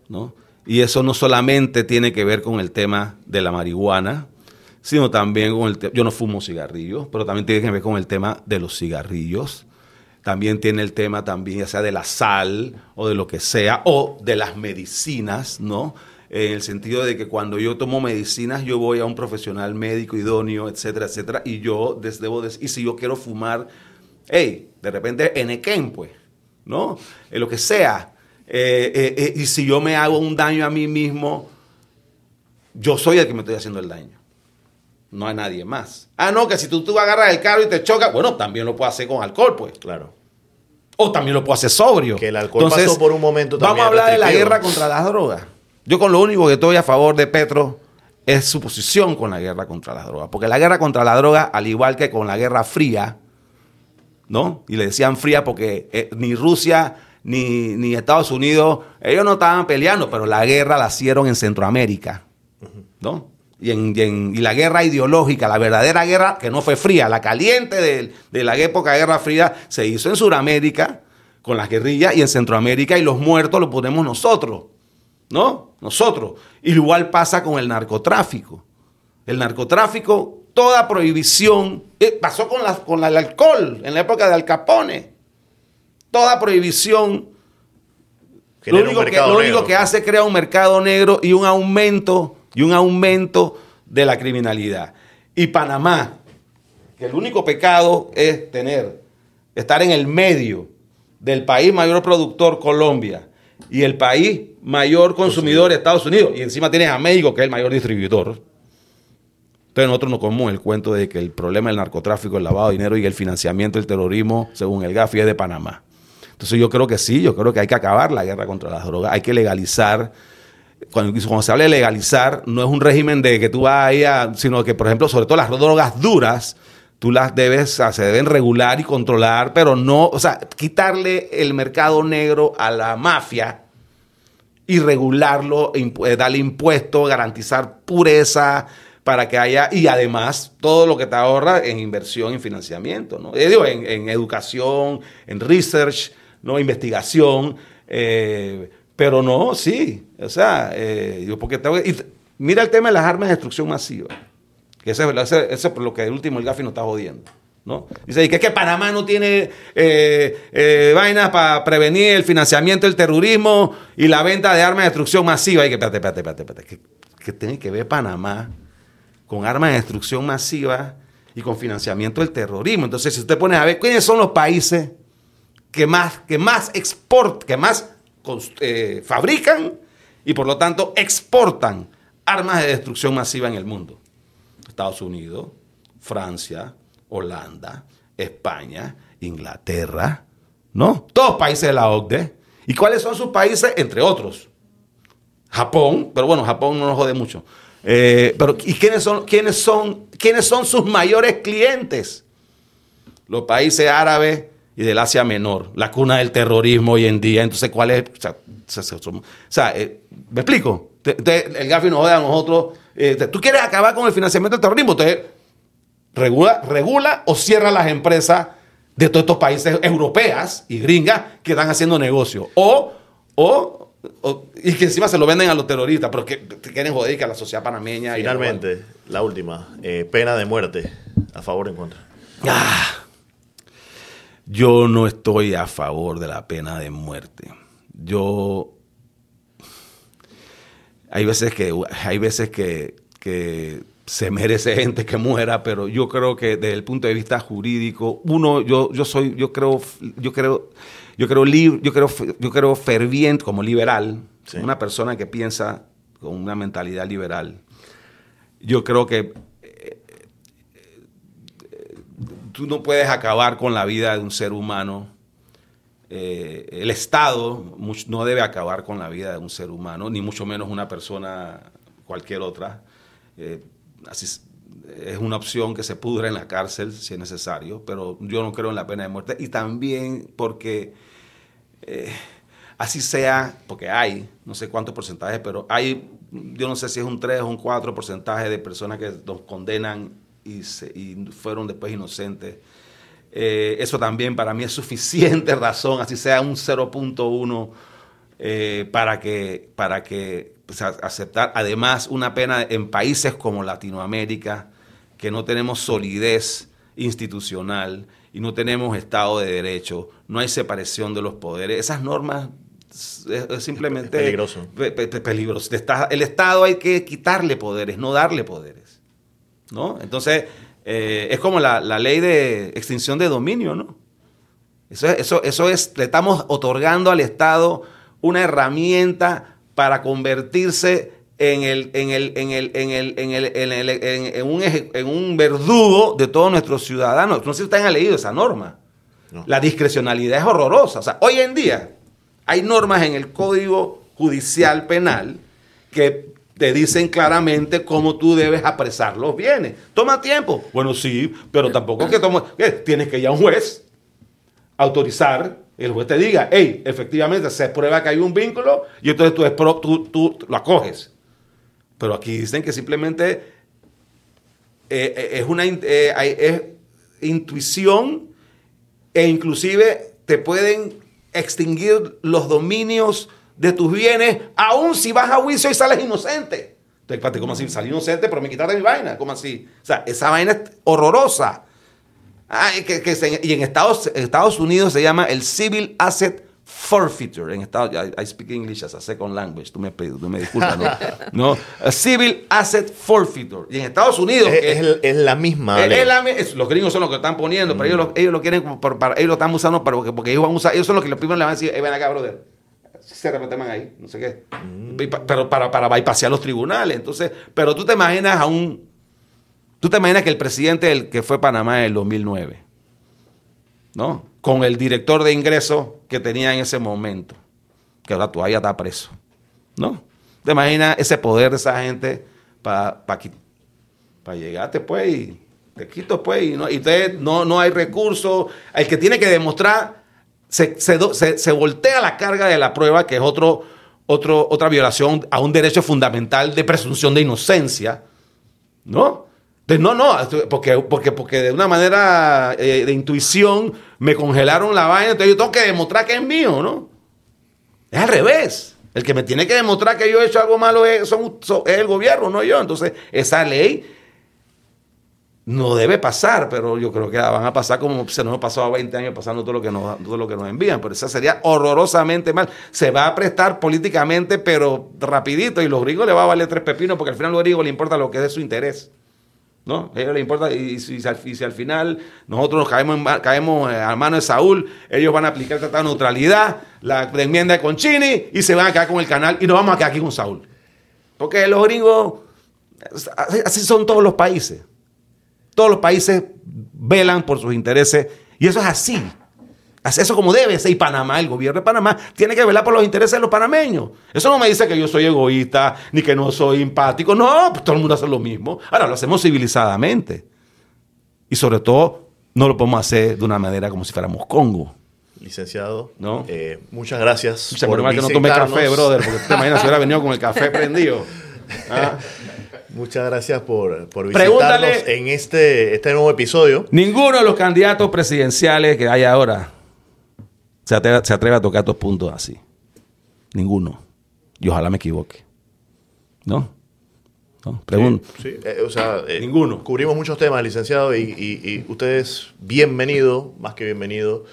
¿no? Y eso no solamente tiene que ver con el tema de la marihuana, sino también con el tema, yo no fumo cigarrillos, pero también tiene que ver con el tema de los cigarrillos. También tiene el tema también, ya sea de la sal o de lo que sea, o de las medicinas, ¿no? En el sentido de que cuando yo tomo medicinas, yo voy a un profesional médico idóneo, etcétera, etcétera, y yo debo decir, y si yo quiero fumar, hey, de repente Enequén, pues, ¿no? En lo que sea. Eh, eh, eh, y si yo me hago un daño a mí mismo, yo soy el que me estoy haciendo el daño. No hay nadie más. Ah, no, que si tú, tú agarras el carro y te chocas, bueno, también lo puedo hacer con alcohol, pues. Claro. O también lo puedo hacer sobrio. Que el alcohol pasó por un momento también Vamos a hablar de la guerra contra las drogas. Yo con lo único que estoy a favor de Petro es su posición con la guerra contra las drogas. Porque la guerra contra la droga, al igual que con la Guerra Fría, ¿no? Y le decían fría porque eh, ni Rusia ni, ni, Estados Unidos, ellos no estaban peleando, pero la guerra la hicieron en Centroamérica, ¿no? Y, en, y, la guerra ideológica, la verdadera guerra, que no fue fría, la caliente de, de la época de Guerra Fría, se hizo en Sudamérica con las guerrillas y en Centroamérica y los muertos los ponemos nosotros, ¿no? Nosotros. Y igual pasa con el narcotráfico. El narcotráfico, toda prohibición, eh, pasó con, la, con el alcohol en la época de Al Capone. Toda prohibición lo único, que, lo único que hace es crear un mercado negro y un aumento y un aumento de la criminalidad. Y Panamá, que el único pecado es tener, estar en el medio del país mayor productor, Colombia, y el país mayor consumidor, Estados Unidos, y encima tienes a México, que es el mayor distribuidor. Entonces nosotros nos comemos el cuento de que el problema del narcotráfico, el lavado de dinero y el financiamiento del terrorismo, según el GAFI, es de Panamá. Entonces yo creo que sí, yo creo que hay que acabar la guerra contra las drogas, hay que legalizar cuando, se habla de legalizar, no es un régimen de que tú vas sino que, por ejemplo, sobre todo las drogas duras, tú las debes, se deben regular y controlar, pero no, o sea, quitarle el mercado negro a la mafia y regularlo, eh, darle impuestos, garantizar pureza para que haya, y además todo lo que te ahorra en inversión, en financiamiento, ¿no? Eh, en, educación, en research, ¿no? investigación, eh, pero no, sí. O sea, eh, yo porque y mira el tema de las armas de destrucción masiva. Que ese, es por lo que el último el Gafi nos está jodiendo. ¿no? Dice, y que es que Panamá no tiene eh, eh, vainas para prevenir el financiamiento del terrorismo y la venta de armas de destrucción masiva. Y que, espérate, espérate, espérate, espérate. ¿Qué, tiene que ver Panamá con armas de destrucción masiva y con financiamiento del terrorismo? Entonces, si usted pone a ver, ¿quiénes son los países que más, que más export, que más eh, fabrican y por lo tanto exportan armas de destrucción masiva en el mundo. Estados Unidos, Francia, Holanda, España, Inglaterra, ¿no? Todos países de la OCDE. ¿Y cuáles son sus países? Entre otros. Japón, pero bueno, Japón no nos jode mucho. Eh, pero ¿y quiénes son, quiénes, son, quiénes son sus mayores clientes? Los países árabes, y del Asia Menor, la cuna del terrorismo hoy en día. Entonces, ¿cuál es? O sea, eh, ¿me explico? el GAFI nos jode a nosotros. Eh, tú quieres acabar con el financiamiento del terrorismo, entonces regula, regula o cierra las empresas de todos estos países europeas y gringas que están haciendo negocio. O, o, y que encima se lo venden a los terroristas, pero que, quieren joder que a la sociedad panameña. Finalmente, la última, eh, pena de muerte, a favor o en contra. Ah. Yo no estoy a favor de la pena de muerte. Yo hay veces que hay veces que, se merece gente que muera, pero yo creo que desde el punto de vista jurídico, uno, yo, yo soy, yo creo, yo creo, yo creo yo creo, yo creo ferviente como liberal, una persona que piensa con una mentalidad liberal. Yo creo que tú no puedes acabar con la vida de un ser humano. Eh, el Estado no debe acabar con la vida de un ser humano, ni mucho menos una persona cualquier otra. Eh, así es, una opción que se pudre en la cárcel si es necesario, pero yo no creo en la pena de muerte. Y también porque eh, así sea, porque hay, no sé cuántos porcentajes, pero hay, yo no sé si es un 3 o un 4 porcentaje de personas que nos condenan y, fueron después inocentes. Eh, eso también para mí es suficiente (laughs) razón, así sea un 0.1 eh, para que, para que pues, aceptar además una pena en países como Latinoamérica, que no tenemos solidez institucional y no tenemos Estado de Derecho, no hay separación de los poderes. Esas normas es, simplemente... peligroso. peligroso. El Estado hay que quitarle poderes, no darle poderes. ¿No? Entonces, eh, es como la, ley de extinción de dominio, ¿no? Eso, eso, eso es, le estamos otorgando al Estado una herramienta para convertirse un, en un verdugo de todos nuestros ciudadanos. No sé si ustedes han leído esa norma. La discrecionalidad es horrorosa. O sea, hoy en día hay normas en el Código Judicial Penal que te dicen claramente cómo tú debes apresar los bienes. Toma tiempo. Bueno, sí, pero tampoco que toma. Tienes que ir a un juez, autorizar el juez te diga, hey, efectivamente se prueba que hay un vínculo y entonces tú lo acoges. Pero aquí dicen que simplemente eh, eh, es una eh, intuición e inclusive te pueden extinguir los dominios de tus bienes, aun si vas a juicio y sales inocente. Entonces, ¿cómo así? Salí inocente, pero me quitaste mi vaina. ¿Cómo así? O sea, esa vaina es horrorosa. que, y en Estados, Estados Unidos se llama el Civil Asset Forfeiture. En Estados I, I speak English as a second language. Tú me, tú me disculpas, ¿no? (laughs) ¿no? A civil Asset Forfeiture. Y en Estados Unidos. Es, es, la misma. Los gringos son los que están poniendo, pero ellos lo, ellos lo quieren, para, ellos lo están usando para, porque, ellos van a usar, ellos son los que los primeros le van a decir, ven acá, brother. Se repiten ahí, no sé qué. Mm. Pero para, para bypassear los tribunales. Entonces, pero tú te imaginas a un Tú te imaginas que el presidente del que fue Panamá en el 2009, ¿no? Con el director de ingresos que tenía en ese momento, que ahora todavía está preso, ¿no? ¿Te imaginas ese poder de esa gente para para llegarte, pues, y te quito, pues, y, no, y no, no hay recursos. El que tiene que demostrar, se, se, voltea la carga de la prueba, que es otro, otro, otra violación a un derecho fundamental de presunción de inocencia, ¿no? no, no, porque, porque, porque de una manera eh, de intuición me congelaron la vaina, entonces yo tengo que demostrar que es mío, ¿no? Es al revés. El que me tiene que demostrar que yo he hecho algo malo es, el gobierno, no yo. Entonces, esa ley no debe pasar, pero yo creo que van a pasar como se nos ha pasado 20 años pasando todo lo que nos, todo lo que nos envían. Pero esa sería horrorosamente mal. Se va a prestar políticamente, pero rapidito, y los gringos le va a valer tres pepinos, porque al final a los gringos le importa lo que es de su interés. ¿no? A ellos les importa, y, si, al final nosotros caemos, caemos a mano de Saúl, ellos van a aplicar el tratado de neutralidad, la, enmienda de Conchini, y se van a quedar con el canal, y nos vamos a quedar aquí con Saúl. Porque los gringos, así son todos los países. Todos los países velan por sus intereses, y eso es así. Eso como debe ser. Y Panamá, el gobierno de Panamá, tiene que velar por los intereses de los panameños. Eso no me dice que yo soy egoísta ni que no soy empático. No, pues todo el mundo hace lo mismo. Ahora, lo hacemos civilizadamente. Y sobre todo, no lo podemos hacer de una manera como si fuéramos Congo. Licenciado, ¿no? Eh, muchas gracias. Muchas por que no tomé café, brother, porque te imaginas si hubiera venido con el café prendido. (laughs) ¿Ah? Muchas gracias por, por visitarnos en este, este nuevo episodio. Ninguno de los candidatos presidenciales que hay ahora se atreve, a tocar estos puntos así. Ninguno. Y ojalá me equivoque. ¿No? ¿No? Pregunto. Sí, eh, o sea, eh, Ninguno. Cubrimos muchos temas, licenciado, y, y, y usted es bienvenido, más que bienvenido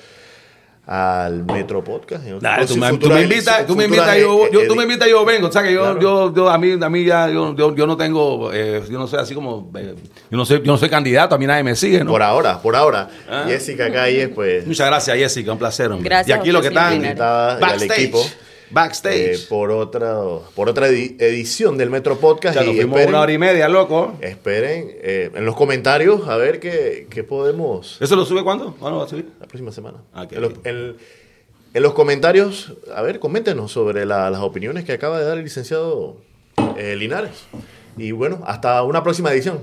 al Metro Podcast. tú, me, invitas, tú me invitas, yo, yo, tú me invitas, yo vengo. O sea que yo, yo, yo, a mí, a mí ya, yo, yo, no tengo, eh, yo no soy así como, eh, yo no soy, yo no soy candidato, a mí nadie me sigue, ¿no? Por ahora, por ahora. Ah. Jessica Calle, pues. Muchas gracias, Jessica, un placer. Gracias. Y aquí lo que están, backstage. al equipo. Backstage. Eh, por otra por otra edición del Metro Podcast. Ya nos fuimos una hora y media, loco. Esperen eh, en los comentarios a ver qué, qué, podemos. ¿Eso lo sube cuándo? ¿Cuándo va a subir? La próxima semana. Ah, en, los, en, los, comentarios, a ver, coméntenos sobre las opiniones que acaba de dar el licenciado eh, Linares. Y bueno, hasta una próxima edición.